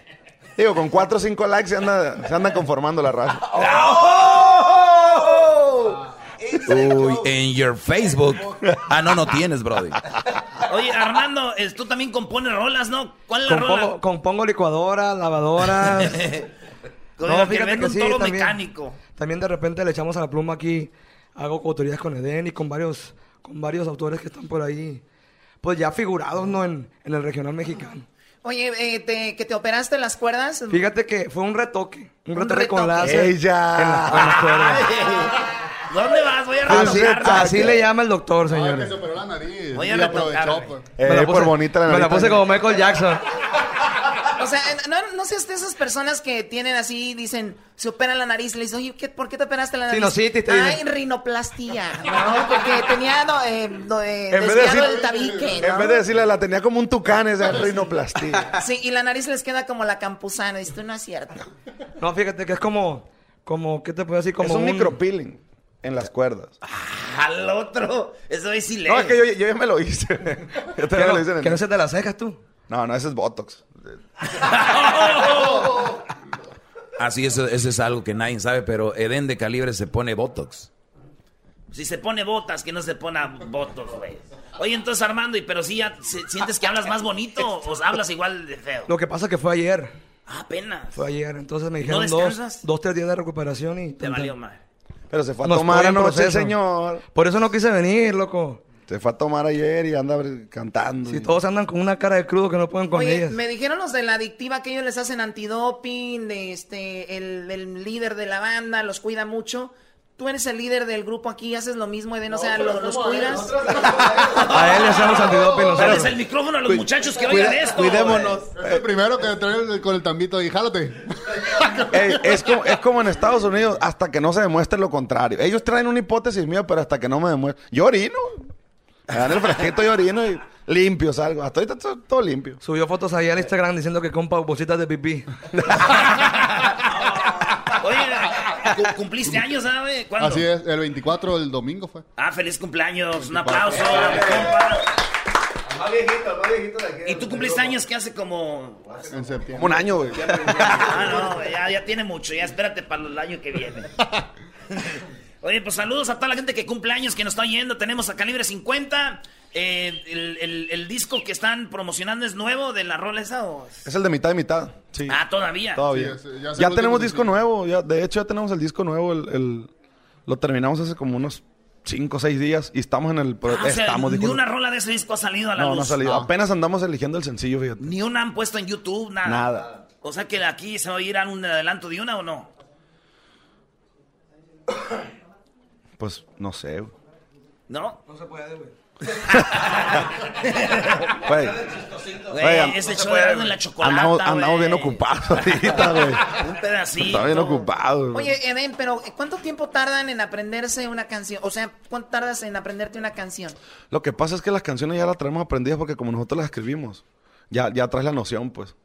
Digo, con 4 o 5 likes se anda, se anda conformando la raza. *laughs* Uy, en your Facebook. Ah, no, no tienes, brody. Oye, Armando, es- tú también compones rolas, ¿no? ¿Cuál es la Compongo, rola? compongo licuadoras, lavadoras. *laughs* Con el que un toro mecánico. También de repente le echamos a la pluma aquí. Hago coautorías con Eden y con varios, con varios autores que están por ahí. Pues ya figurados, ¿no? En, en el regional mexicano. Oye, eh, te- que te operaste las cuerdas. Fíjate que fue un retoque. Un, Un retoque, con retoque. láser. Ella. En, la- en las cuerdas. *laughs* ¿Dónde vas? Voy a retocar. así le llama el doctor, Ah, que señores. se operó la nariz. Voy a retocar, pues. Eh, Me la por puse- bonita la Me la puse como Michael Jackson. O sea, no, no seas de esas personas que tienen así, dicen, se operan la nariz, le dicen, oye, ¿qué- ¿por qué te operaste la nariz? Sinusitis, te Ay, dicen. rinoplastia, ¿no? Porque tenía no, eh, no, eh, En vez, de decir- el tabique, en vez de decirle, la tenía como un tucán esa rinoplastia. Sí, y la nariz les queda como la campusana, y esto no es cierto. No, fíjate que es como, como, ¿qué te puedo decir? Como es un, micropeeling en las cuerdas. Al otro. Eso es si No, es que yo, yo ya me lo hice. *laughs* Yo me lo no, hice en el- que no se te las cejas tú. No, no, ese es Botox. *laughs* Así, eso, eso es algo que nadie sabe, pero Eden de calibre se pone Botox. Si se pone botas, que no se pona botos, güey. Oye, entonces Armando, ¿y pero si ya se- sientes que hablas más bonito o hablas igual de feo? Lo que pasa es que fue ayer. Ah, apenas. Fue ayer. Entonces me ¿No dijeron dos, dos, tres días de recuperación y... Te valió mal. Pero se fue a tomar anoche proceso. señor. Por eso no quise venir, loco. Se fue a tomar ayer y anda cantando. Si todos andan con una cara de crudo que no pueden con Oye, ellas. me dijeron los de la adictiva que ellos les hacen antidoping, de este, el, el líder de la banda los cuida mucho. Tú eres el líder del grupo aquí, haces lo mismo, Eden, o sea, los somos- cuidas. A él le hacemos antidoping nosotros. El micrófono a los muchachos que oigan esto. cuidémonos. Es el primero que trae con el tambito y jálate. Ey, es, como, es como en Estados Unidos, hasta que no se demuestre lo contrario. Ellos traen una hipótesis mía, pero hasta que no me demuestre. Yo orino. Dan el fresquito y orino y limpio salgo. Hasta ahorita todo, todo limpio. Subió fotos ahí al Instagram diciendo que compra bolsitas de pipí. *laughs* Oye, cu- cumpliste años, ¿sabes? ¿Cuándo? Así es, el 24, el domingo fue. Ah, feliz cumpleaños. Un aplauso, compa. Más viejito, más viejito de aquí. ¿Y tú cumpliste años que hace como... En septiembre. Como un año, güey. Ah, no, ya, ya tiene mucho. Ya espérate para el año que viene. *laughs* Oye, pues saludos a toda la gente que cumple años, que nos está oyendo. Tenemos a Calibre 50. Eh, el, el- el disco que están promocionando es nuevo de la rola esa o... Es el de mitad y mitad. Sí. Ah, todavía. Todavía. Sí, ya tenemos disco nuevo. Ya, de hecho, ya tenemos el disco nuevo. El, el- lo terminamos hace como unos 5 o 6 días. Y estamos en el. pro- Ah, o sea, estamos, ni una rola de ese disco ha salido a la No, luz. no ha salido. Apenas andamos eligiendo el sencillo, fíjate. Ni una han puesto en YouTube, nada. Nada. O sea que aquí se va a ir a un adelanto de una o no. Pues no sé, güey. ¿No? No se puede, güey. *laughs* Güey. Güey, Güey, ese no show puede, de la chocolata, Andamos, bien ocupados ahorita, *laughs* güey. Un pedacito. Está bien ocupado. güey. Oye, Eden, pero ¿cuánto tiempo tardan en aprenderse una canción? O sea, ¿cuánto tardas en aprenderte una canción? Lo que pasa es que las canciones ya las traemos aprendidas porque como nosotros las escribimos, ya, ya traes la noción, pues.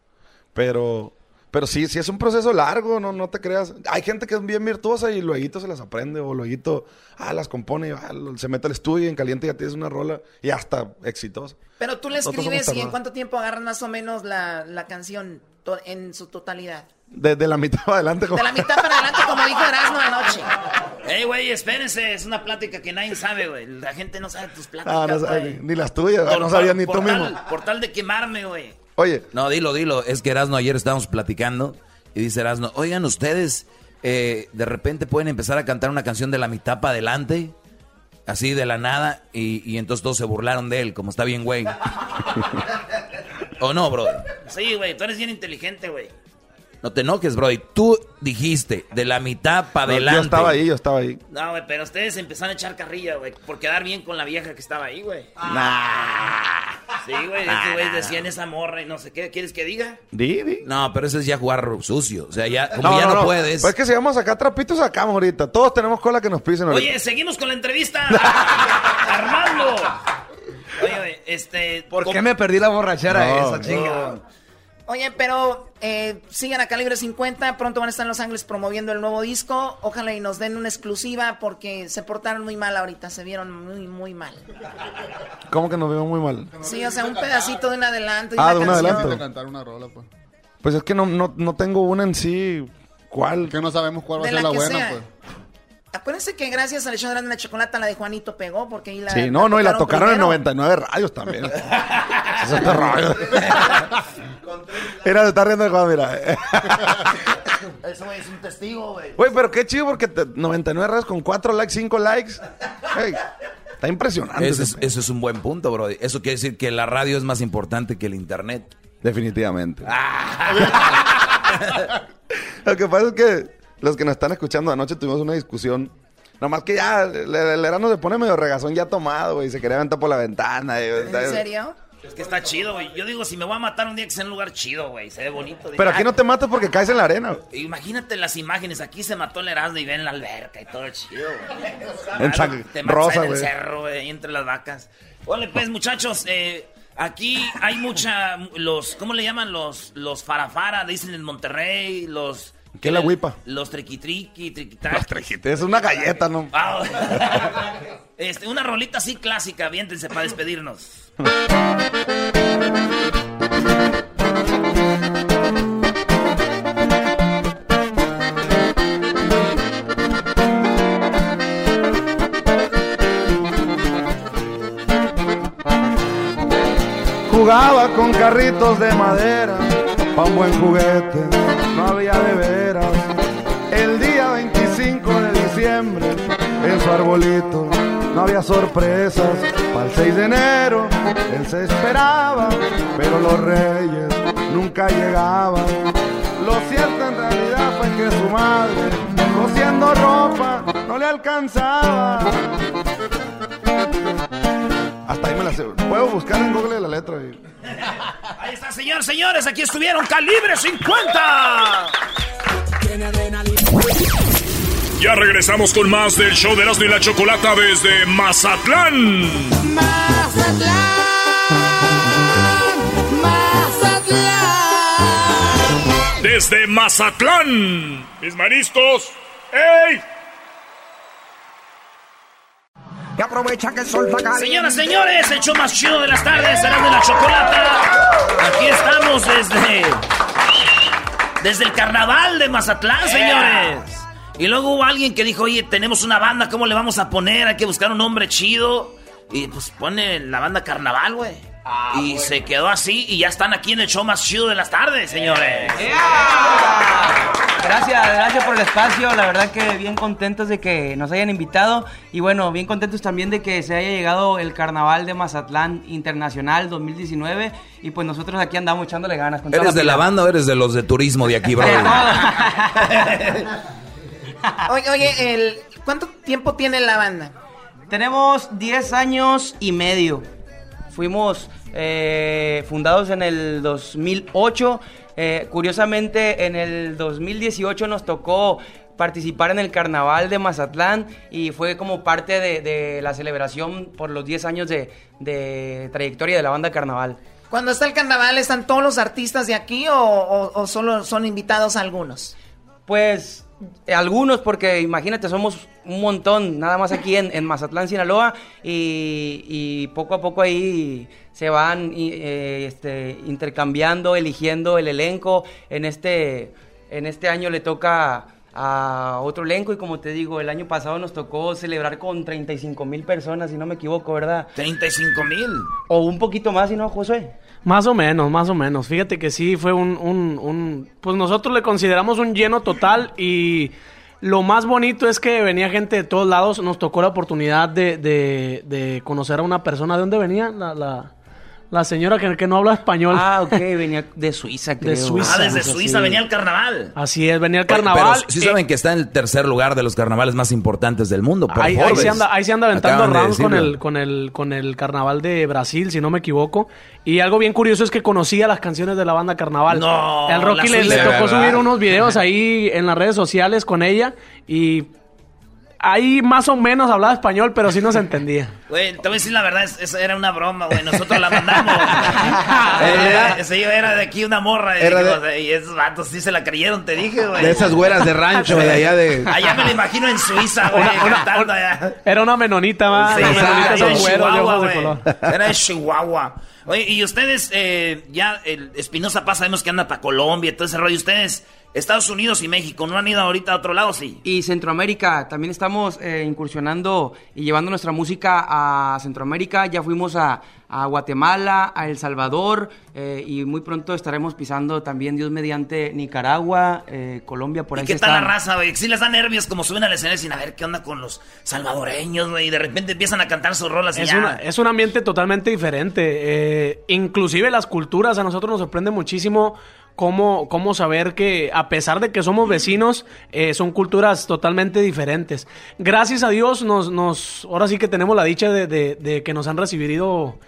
Pero, pero sí, sí es un proceso largo, no, no te creas. Hay gente que es bien virtuosa y luego se las aprende, o luego ah, las compone, y, ah, se mete al estudio y en caliente ya tienes una rola y hasta exitosa. Pero tú le escribes y en cuánto tiempo agarras más o menos la, la canción en su totalidad. Desde la mitad para adelante. como- De la mitad para adelante, como dijo Erasmo anoche. Ey, güey, espérense, es una plática que nadie sabe, güey. La gente no sabe tus pláticas, Ah, no sabes, ni, ni las tuyas, Por- no sabías ni por tú tal- mismo. Por tal de quemarme, güey. Oye. No, dilo, dilo. Es que Erasno ayer estábamos platicando y dice Erasno, oigan ustedes, eh, de repente pueden empezar a cantar una canción de la mitad para adelante, así de la nada, y, y entonces todos se burlaron de él, como está bien, güey. *laughs* ¿O no, bro? Sí, güey, tú eres bien inteligente, güey. No te enojes, bro. Tú dijiste de la mitad para No, adelante. yo estaba ahí, yo estaba ahí. No, güey, pero ustedes empezaron a echar carrilla, güey, por quedar bien con la vieja que estaba ahí, güey. Sí, güey, este güey decía en esa morra y no sé qué. ¿Quieres que diga? Di, di. No, pero eso es ya jugar sucio. O sea, ya, como ya no, puedes. Pues es que si vamos a sacar trapitos, sacamos ahorita. Todos tenemos cola que nos pisen ahorita. Oye, seguimos con la entrevista. *laughs* Armando. Oye, güey, este... ¿Por qué me perdí la borrachera No, esa chinga? Oye, pero eh, sigan a Calibre 50. Pronto van a estar en Los Ángeles promoviendo el nuevo disco. Ojalá y nos den una exclusiva porque se portaron muy mal ahorita. Se vieron muy, muy mal. ¿Cómo que nos vemos muy mal? Sí, o sea, un pedacito de un adelanto. Y Ah, una de un canción. adelanto. De cantar una rola, pues. Pues es que no, no, no tengo una en sí. ¿Cuál? Que no sabemos cuál va a ser la buena, sea. pues. Acuérdense que gracias al show de la chocolata la de Juanito pegó porque ahí la. Sí, no, no, y la tocaron en primero. 99 radios también. Eso está raro. Mira, se está riendo de Juan, mira. Eso, güey, es un testigo, güey. Güey, pero qué chido porque te- 99 radios con 4 likes, 5 likes. Está impresionante. Eso es, eso es un buen punto, bro. Eso quiere decir que la radio es más importante que el internet. Definitivamente. Ah. *laughs* Lo que pasa es que los que nos están escuchando anoche tuvimos una discusión. Nomás que ya el, el Erasmo se pone medio regazón ya tomado, güey. Se quería aventar por la ventana. y- ¿En serio? Es que está chido, güey. Yo digo, si me voy a matar un día que sea en un lugar chido, güey. Se ve bonito. Pero aquí no te matas porque caes en la arena. güey. Imagínate las imágenes. Aquí se mató el Erasmo y ven la alberca y todo chido, güey. En San- Te matas Rosa, en el güey. cerro, güey, entre las vacas. Hola, pues, muchachos. eh, aquí hay mucha... Los... ¿Cómo le llaman? Los, los farafara, dicen en Monterrey. Los... ¿Qué es la huipa? Los triquitriqui, triqui Los trejites, es una galleta, ¿no? *laughs* Este, una rolita así clásica, aviéntense para despedirnos. Jugaba con carritos de madera, pa' un buen juguete, su arbolito, no había sorpresas. Para el 6 de enero él se esperaba, pero los reyes nunca llegaban. Lo cierto en realidad fue que su madre, cosiendo ropa, no le alcanzaba. Hasta ahí me la sé. Puedo buscar en Google la letra. y- *laughs* Ahí está, señor, señores. Aquí estuvieron Calibre 50. Ya regresamos con más del show de Erasmo y la Chocolata desde Mazatlán. Desde Mazatlán. Mis mariscos. ¡Ey! Y aprovecha que el sol está. Señoras, señores, el show más chido de las tardes, será de la chocolata. Aquí estamos desde. Desde el carnaval de Mazatlán, señores. Y luego hubo alguien que dijo, oye, tenemos una banda, ¿cómo le vamos a poner? Hay que buscar un nombre chido. Y pues pone la banda carnaval, güey. y se quedó así y ya están aquí en el show más chido de las tardes, señores. Gracias, gracias por el espacio. La verdad que bien contentos de que nos hayan invitado. Y bueno, bien contentos también de que se haya llegado el Carnaval de Mazatlán Internacional 2019. Y pues nosotros aquí andamos echándole ganas. con ¿Eres de la banda o eres de los de turismo de aquí, bro? *laughs* *laughs* Oye, oye, el, ¿cuánto tiempo tiene la banda? Tenemos 10 años y medio. Fuimos eh, fundados en el 2008. Eh, curiosamente, en el 2018 nos tocó participar en el carnaval de Mazatlán y fue como parte de, de la celebración por los 10 años de, de trayectoria de la banda carnaval. Cuando está el carnaval, ¿están todos los artistas de aquí o, o- o solo son invitados algunos? Pues algunos, porque imagínate, somos un montón, nada más aquí en, en Mazatlán, Sinaloa, y, y poco a poco ahí se van y, eh, este, intercambiando, eligiendo el elenco. En este, en este año le toca a otro elenco y como te digo, el año pasado nos tocó celebrar con 35 mil personas, si no me equivoco, ¿verdad? 35 mil. O un poquito más, si no, Josué. Más o menos, más o menos. Fíjate que sí fue un, un, un- Pues nosotros le consideramos un lleno total y lo más bonito es que venía gente de todos lados. Nos tocó la oportunidad de, de, de conocer a una persona. ¿De dónde venía? La, la, la señora que, que no habla español. Ah, ok, *laughs* venía de Suiza, creo. De Suiza. Ah, desde. Suiza venía el carnaval. Así es, venía el carnaval. Pero sí Eh, saben que está en el tercer lugar de los carnavales más importantes del mundo. por Ahí, se anda, ahí se anda aventando de rounds con el, con, el, con el carnaval de Brasil, si no me equivoco. Y algo bien curioso es que conocía las canciones de la banda carnaval. No, el Rocky le, tocó subir unos videos ahí en las redes sociales con ella. Y ahí más o menos hablaba español, pero sí nos entendía. *laughs* Güey, te voy a decir la verdad, es- esa era una broma, güey. Nosotros la mandamos. *laughs* Ese yo era de aquí una morra. Y, Era de- y esos vatos sí se la creyeron, te dije, güey. De esas güeras de rancho, de allá de- *laughs* Allá me la imagino en Suiza, güey, una- allá. Era una menonita, va. Sí, Las menonitas era son de güeros, color. Era de Chihuahua. Oye, y ustedes, eh, ya, el Espinosa Paz sabemos que anda para Colombia, todo ese rollo. Ustedes, Estados Unidos y México, ¿no han ido ahorita a otro lado? Sí. Y Centroamérica, también estamos eh, incursionando y llevando nuestra música a Centroamérica. Ya fuimos a, a Guatemala, a El Salvador eh, y muy pronto estaremos pisando también, Dios mediante, Nicaragua, eh, Colombia, por ¿Y ahí qué se tal la están. raza, güey? Sí les da nervios como suben al escenario sin a ver qué onda con los salvadoreños, güey. Y de repente empiezan a cantar sus rolas y Es, ya. una- es un ambiente totalmente diferente. eh, inclusive las culturas, a nosotros nos sorprende muchísimo cómo, cómo saber que a pesar de que somos vecinos, eh, son culturas totalmente diferentes. Gracias a Dios, nos, nos, ahora sí que tenemos la dicha de, de- de que nos han recibido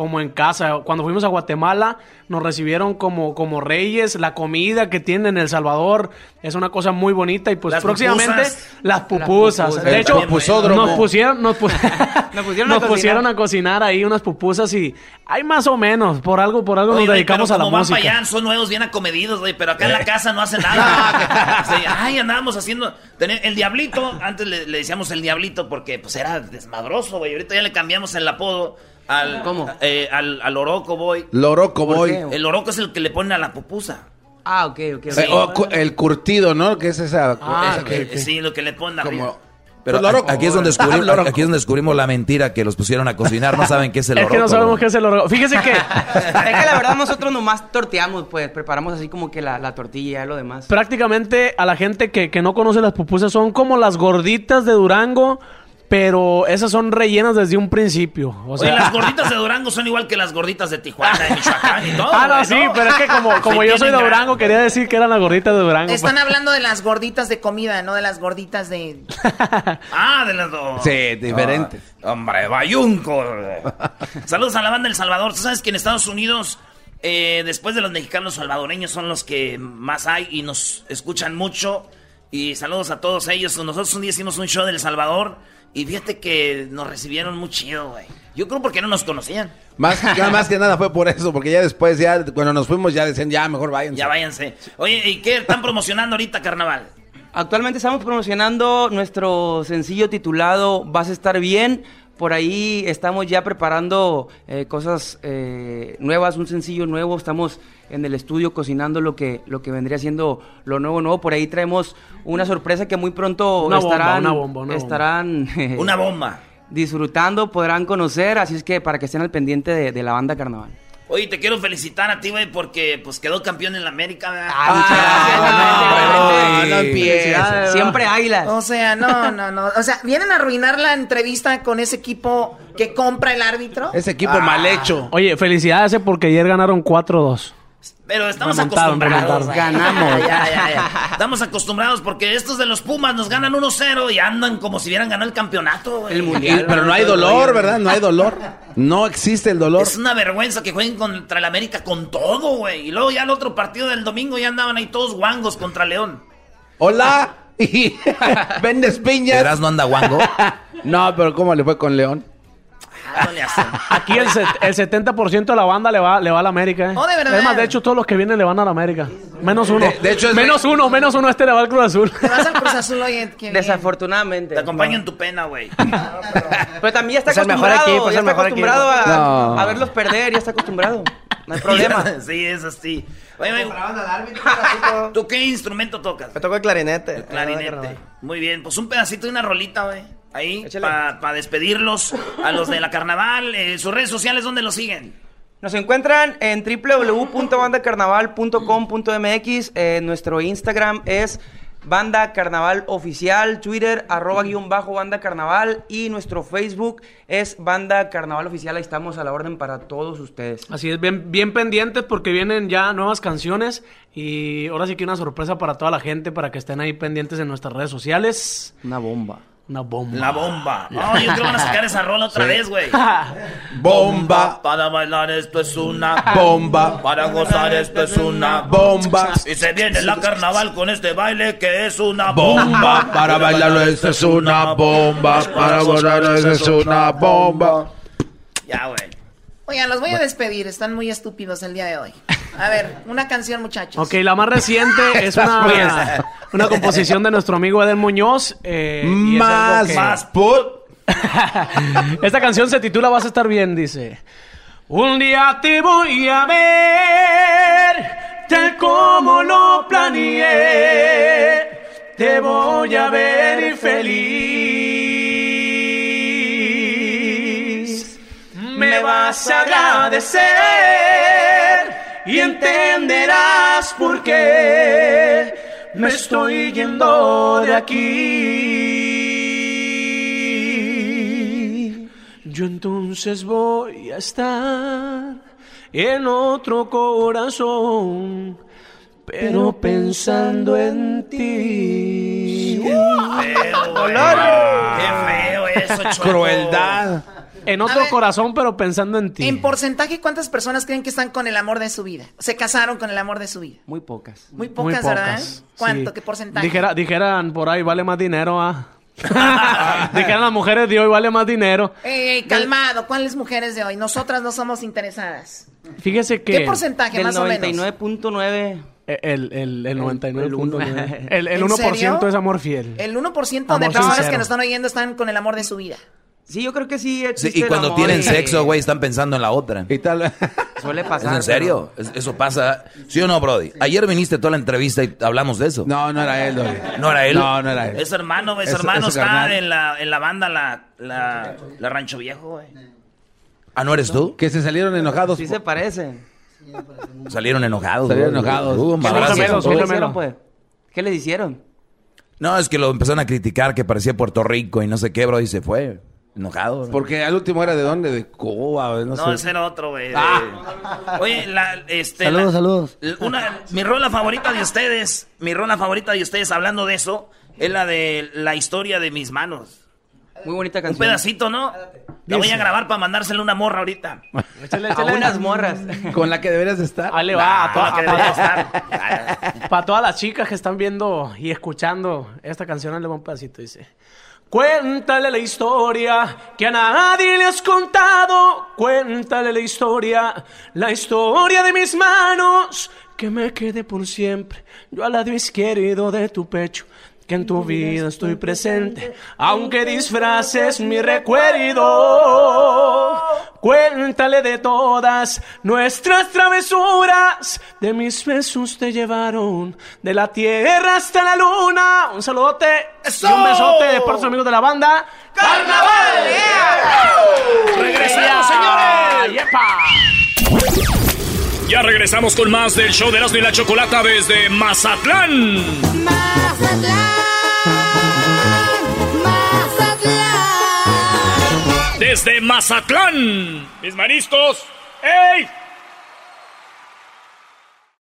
como en casa. Cuando fuimos a Guatemala, nos recibieron como, como reyes. La comida que tienen en El Salvador es una cosa muy bonita. Y pues Las próximamente pupusas. las pupusas. pupusas. De hecho, nos pusieron, nos, pu- *laughs* Nos pusieron, *laughs* nos a, cocinar. pusieron a cocinar ahí unas pupusas y hay más o menos, por algo, por algo Oye, nos güey, dedicamos pero a la como van música. para allá, son nuevos, bien acomedidos, güey, pero acá en la casa no hacen nada. *laughs* Sí, ay, andábamos haciendo... El Diablito, antes le, le decíamos el Diablito porque pues era desmadroso, güey. Ahorita ya le cambiamos el apodo al... ¿Cómo? eh, al, al Oroco Boy. Loroco ¿Por Boy. qué? El Oroco es el que le pone a la pupusa. Ah, ok, ok. Eh, o cu- el curtido, ¿no? Que es esa. Ah, esa que-. Sí, lo que le ponen arriba. Pero Pues loroco. aquí es donde *laughs* descubrimos, Loroco. aquí es donde descubrimos la mentira que los pusieron a cocinar. No saben qué es el Es que no oroco, sabemos qué es el oro. Fíjese que *laughs* es que la verdad nosotros nomás torteamos, pues preparamos así como que la, la tortilla y lo demás. prácticamente a la gente que, que no conoce las pupusas son como las gorditas de Durango, pero esas son rellenas desde un principio. O Oye, sea, las gorditas de Durango son igual que las gorditas de Tijuana, de Michoacán y todo. ah, no, sí, pero es que como, *laughs* como Sí, yo soy de Durango, quería decir que eran las gorditas de Durango. Están pues. hablando de las gorditas de comida, no de las gorditas de... *laughs* Ah, de las dos. Sí, diferentes. Ah, hombre, bayunco. Saludos a la banda del Salvador. Tú sabes que en Estados Unidos, eh, después de los mexicanos salvadoreños, son los que más hay y nos escuchan mucho. Y saludos a todos ellos. Nosotros un día hicimos un show del Salvador y fíjate que nos recibieron muy chido, güey. Yo creo porque no nos conocían. Más, más que nada fue por eso, porque ya después, ya cuando nos fuimos, ya decían, ya, mejor váyanse. Ya váyanse. Oye, ¿y qué están promocionando ahorita, carnaval? Actualmente estamos promocionando nuestro sencillo titulado Vas a estar bien. Por ahí estamos ya preparando eh, cosas eh, nuevas, un sencillo nuevo. Estamos en el estudio cocinando lo que, lo que vendría siendo lo nuevo, nuevo. Por ahí traemos una sorpresa que muy pronto Una bomba, estarán, una bomba, una bomba. estarán *laughs* Una bomba. disfrutando, podrán conocer. Así es que para que estén al pendiente de, de la banda Carnaval. Oye, te quiero felicitar a ti, güey, porque pues quedó campeón en la América, ¿verdad? Ah, no empieces. Felicidades. Siempre águilas. O sea, no, no, no. O sea, vienen a arruinar la entrevista con ese equipo que compra el árbitro. Ese equipo Ah. mal hecho. Oye, felicidades eh, porque ayer ganaron 4-2. Pero estamos Remontaron, acostumbrados. remontaron. Ganamos. *laughs* Ya, ya, ya. Estamos acostumbrados porque estos de los Pumas nos ganan 1-0 y andan como si hubieran ganado el campeonato. güey. Y- pero no hay dolor, ¿verdad? No hay dolor. No existe el dolor. Es una vergüenza que jueguen contra el América con todo, güey. Y luego ya el otro partido del domingo ya andaban ahí todos guangos contra León. Hola. *laughs* *laughs* Vendes piñas. ¿Eras no anda guango? no, pero ¿cómo le fue con León? Aquí el, set- el 70% de la banda le va, le va a la América. ¿eh? Oh, ¿de verdad? Es más, de hecho, todos los que vienen le van a la América. Menos uno. De- de hecho, es- menos uno, menos uno este le va al Cruz Azul. Te vas al Cruz Azul, oye, qué bien. Desafortunadamente. Te acompaño en tu pena, güey. *laughs* Pero también ya está mejor acostumbrado, equipo, ya está acostumbrado a, No. a verlos perder, ya está acostumbrado. No hay problema. *laughs* sí, es así. Oye, oye, *laughs* ¿Tú qué instrumento tocas? Me tocó el clarinete. El clarinete. Muy bien, pues un pedacito de una rolita, güey. Ahí, para despedirlos a los de la carnaval. Eh, sus redes sociales, ¿dónde los siguen? Nos encuentran en www.bandacarnaval.com.mx. Eh, nuestro Instagram es Banda Carnaval Oficial, Twitter, arroba guion bajo Banda Carnaval y nuestro Facebook es Banda Carnaval Oficial. Ahí estamos a la orden para todos ustedes. Así es, bien, bien pendientes porque vienen ya nuevas canciones y ahora sí que una sorpresa para toda la gente para que estén ahí pendientes en nuestras redes sociales. Una bomba. Una bomba. La bomba. *laughs* No, yo creo que van a sacar esa rola otra Sí. vez, güey. *laughs* Bomba. Para bailar esto es una Bomba. Para gozar esto es una Bomba. Y se viene la carnaval con este baile que es una Bomba. bomba. Para bailarlo, esto es una bomba. Para gozarlo, esto es una bomba. Ya, güey. Oigan, los voy a despedir. Están muy estúpidos el día de hoy. A ver, una canción, muchachos. Ok, la más reciente es una, *laughs* una composición de nuestro amigo Eden Muñoz. eh, y es algo Más, que- más, put. *laughs* Esta canción se titula Vas a estar bien, dice. Un día te voy a ver, tal como lo planeé. Te voy a ver feliz. Me vas a agradecer y entenderás por qué me estoy yendo de aquí. Yo entonces voy a estar en otro corazón, pero pensando en ti. Feo, güey. Qué feo eso, *laughs* Choco. Crueldad. En otro ver. corazón, pero pensando en ti. En porcentaje, ¿cuántas personas creen que están con el amor de su vida? Se casaron con el amor de su vida. Muy pocas. Muy Muy pocas, ¿verdad? pocas, ¿Cuánto? sí. ¿Qué porcentaje? Dijera, dijeran por ahí, vale más dinero, ah. *laughs* *laughs* dijeran las mujeres de hoy, vale más dinero. Ey, ey, calmado, ¿cuáles mujeres de hoy? Nosotras no somos interesadas. Fíjese que... ¿Qué porcentaje Del más o menos? 99.9. El, el, el 99.9. El- *laughs* El, el ¿En 1% serio? es amor fiel. El 1% de Amor personas sincero. que nos están oyendo están con el amor de su vida. Sí, yo creo que sí y el cuando amor tienen y- sexo, güey, están pensando en la otra. Y tal. *laughs* Suele ¿Es pasar. en serio? Es- ¿Eso pasa? ¿Sí o no, Brody? Ayer viniste toda la entrevista y hablamos de eso. No, no era él, Doggy. ¿No era él? No, no era él. Es hermano, güey. Es, Es- hermano. está carnal. en la, en la banda la, la, la Rancho Viejo, güey. ¿Ah, no eres tú? Que se salieron enojados. Sí se parecen. Salieron enojados. Salieron güey. enojados. Uh, ¿Qué ¿Qué les hicieron, pues? ¿Qué les hicieron? No, es que lo empezaron a criticar que parecía Puerto Rico y no sé qué, bro, y se fue. Enojado. bro. Porque al último era de dónde? De Cuba, no, No, sé. ese era otro, güey. Ah. Oye, la, este, Saludos, la- saludos. Una, mi rola favorita de ustedes, mi rola favorita de ustedes, hablando de eso, es la de la historia de mis manos. Muy bonita Un canción. pedacito, ¿no? La voy a grabar para mandársela a una morra ahorita. *laughs* A unas morras. Con la que deberías de estar. Ahí le va a, Nah, to- con la que debería para, para todas las chicas que están viendo y escuchando esta canción, le va un pedacito, dice. Cuéntale la historia que a nadie le has contado. Cuéntale la historia, la historia de mis manos. Que me quede por siempre, yo al lado izquierdo de tu pecho. Que en tu vida estoy presente, aunque disfraces mi recuerdo. Cuéntale de todas nuestras travesuras. De mis besos te llevaron de la tierra hasta la luna. Un saludote y un besote de los amigos de la banda. ¡Carnaval! ¡Regresamos, señores! Ya regresamos con más del show de Erasmo y la Chocolata desde Mazatlán. Desde Mazatlán. Mis mariscos. ¡Ey!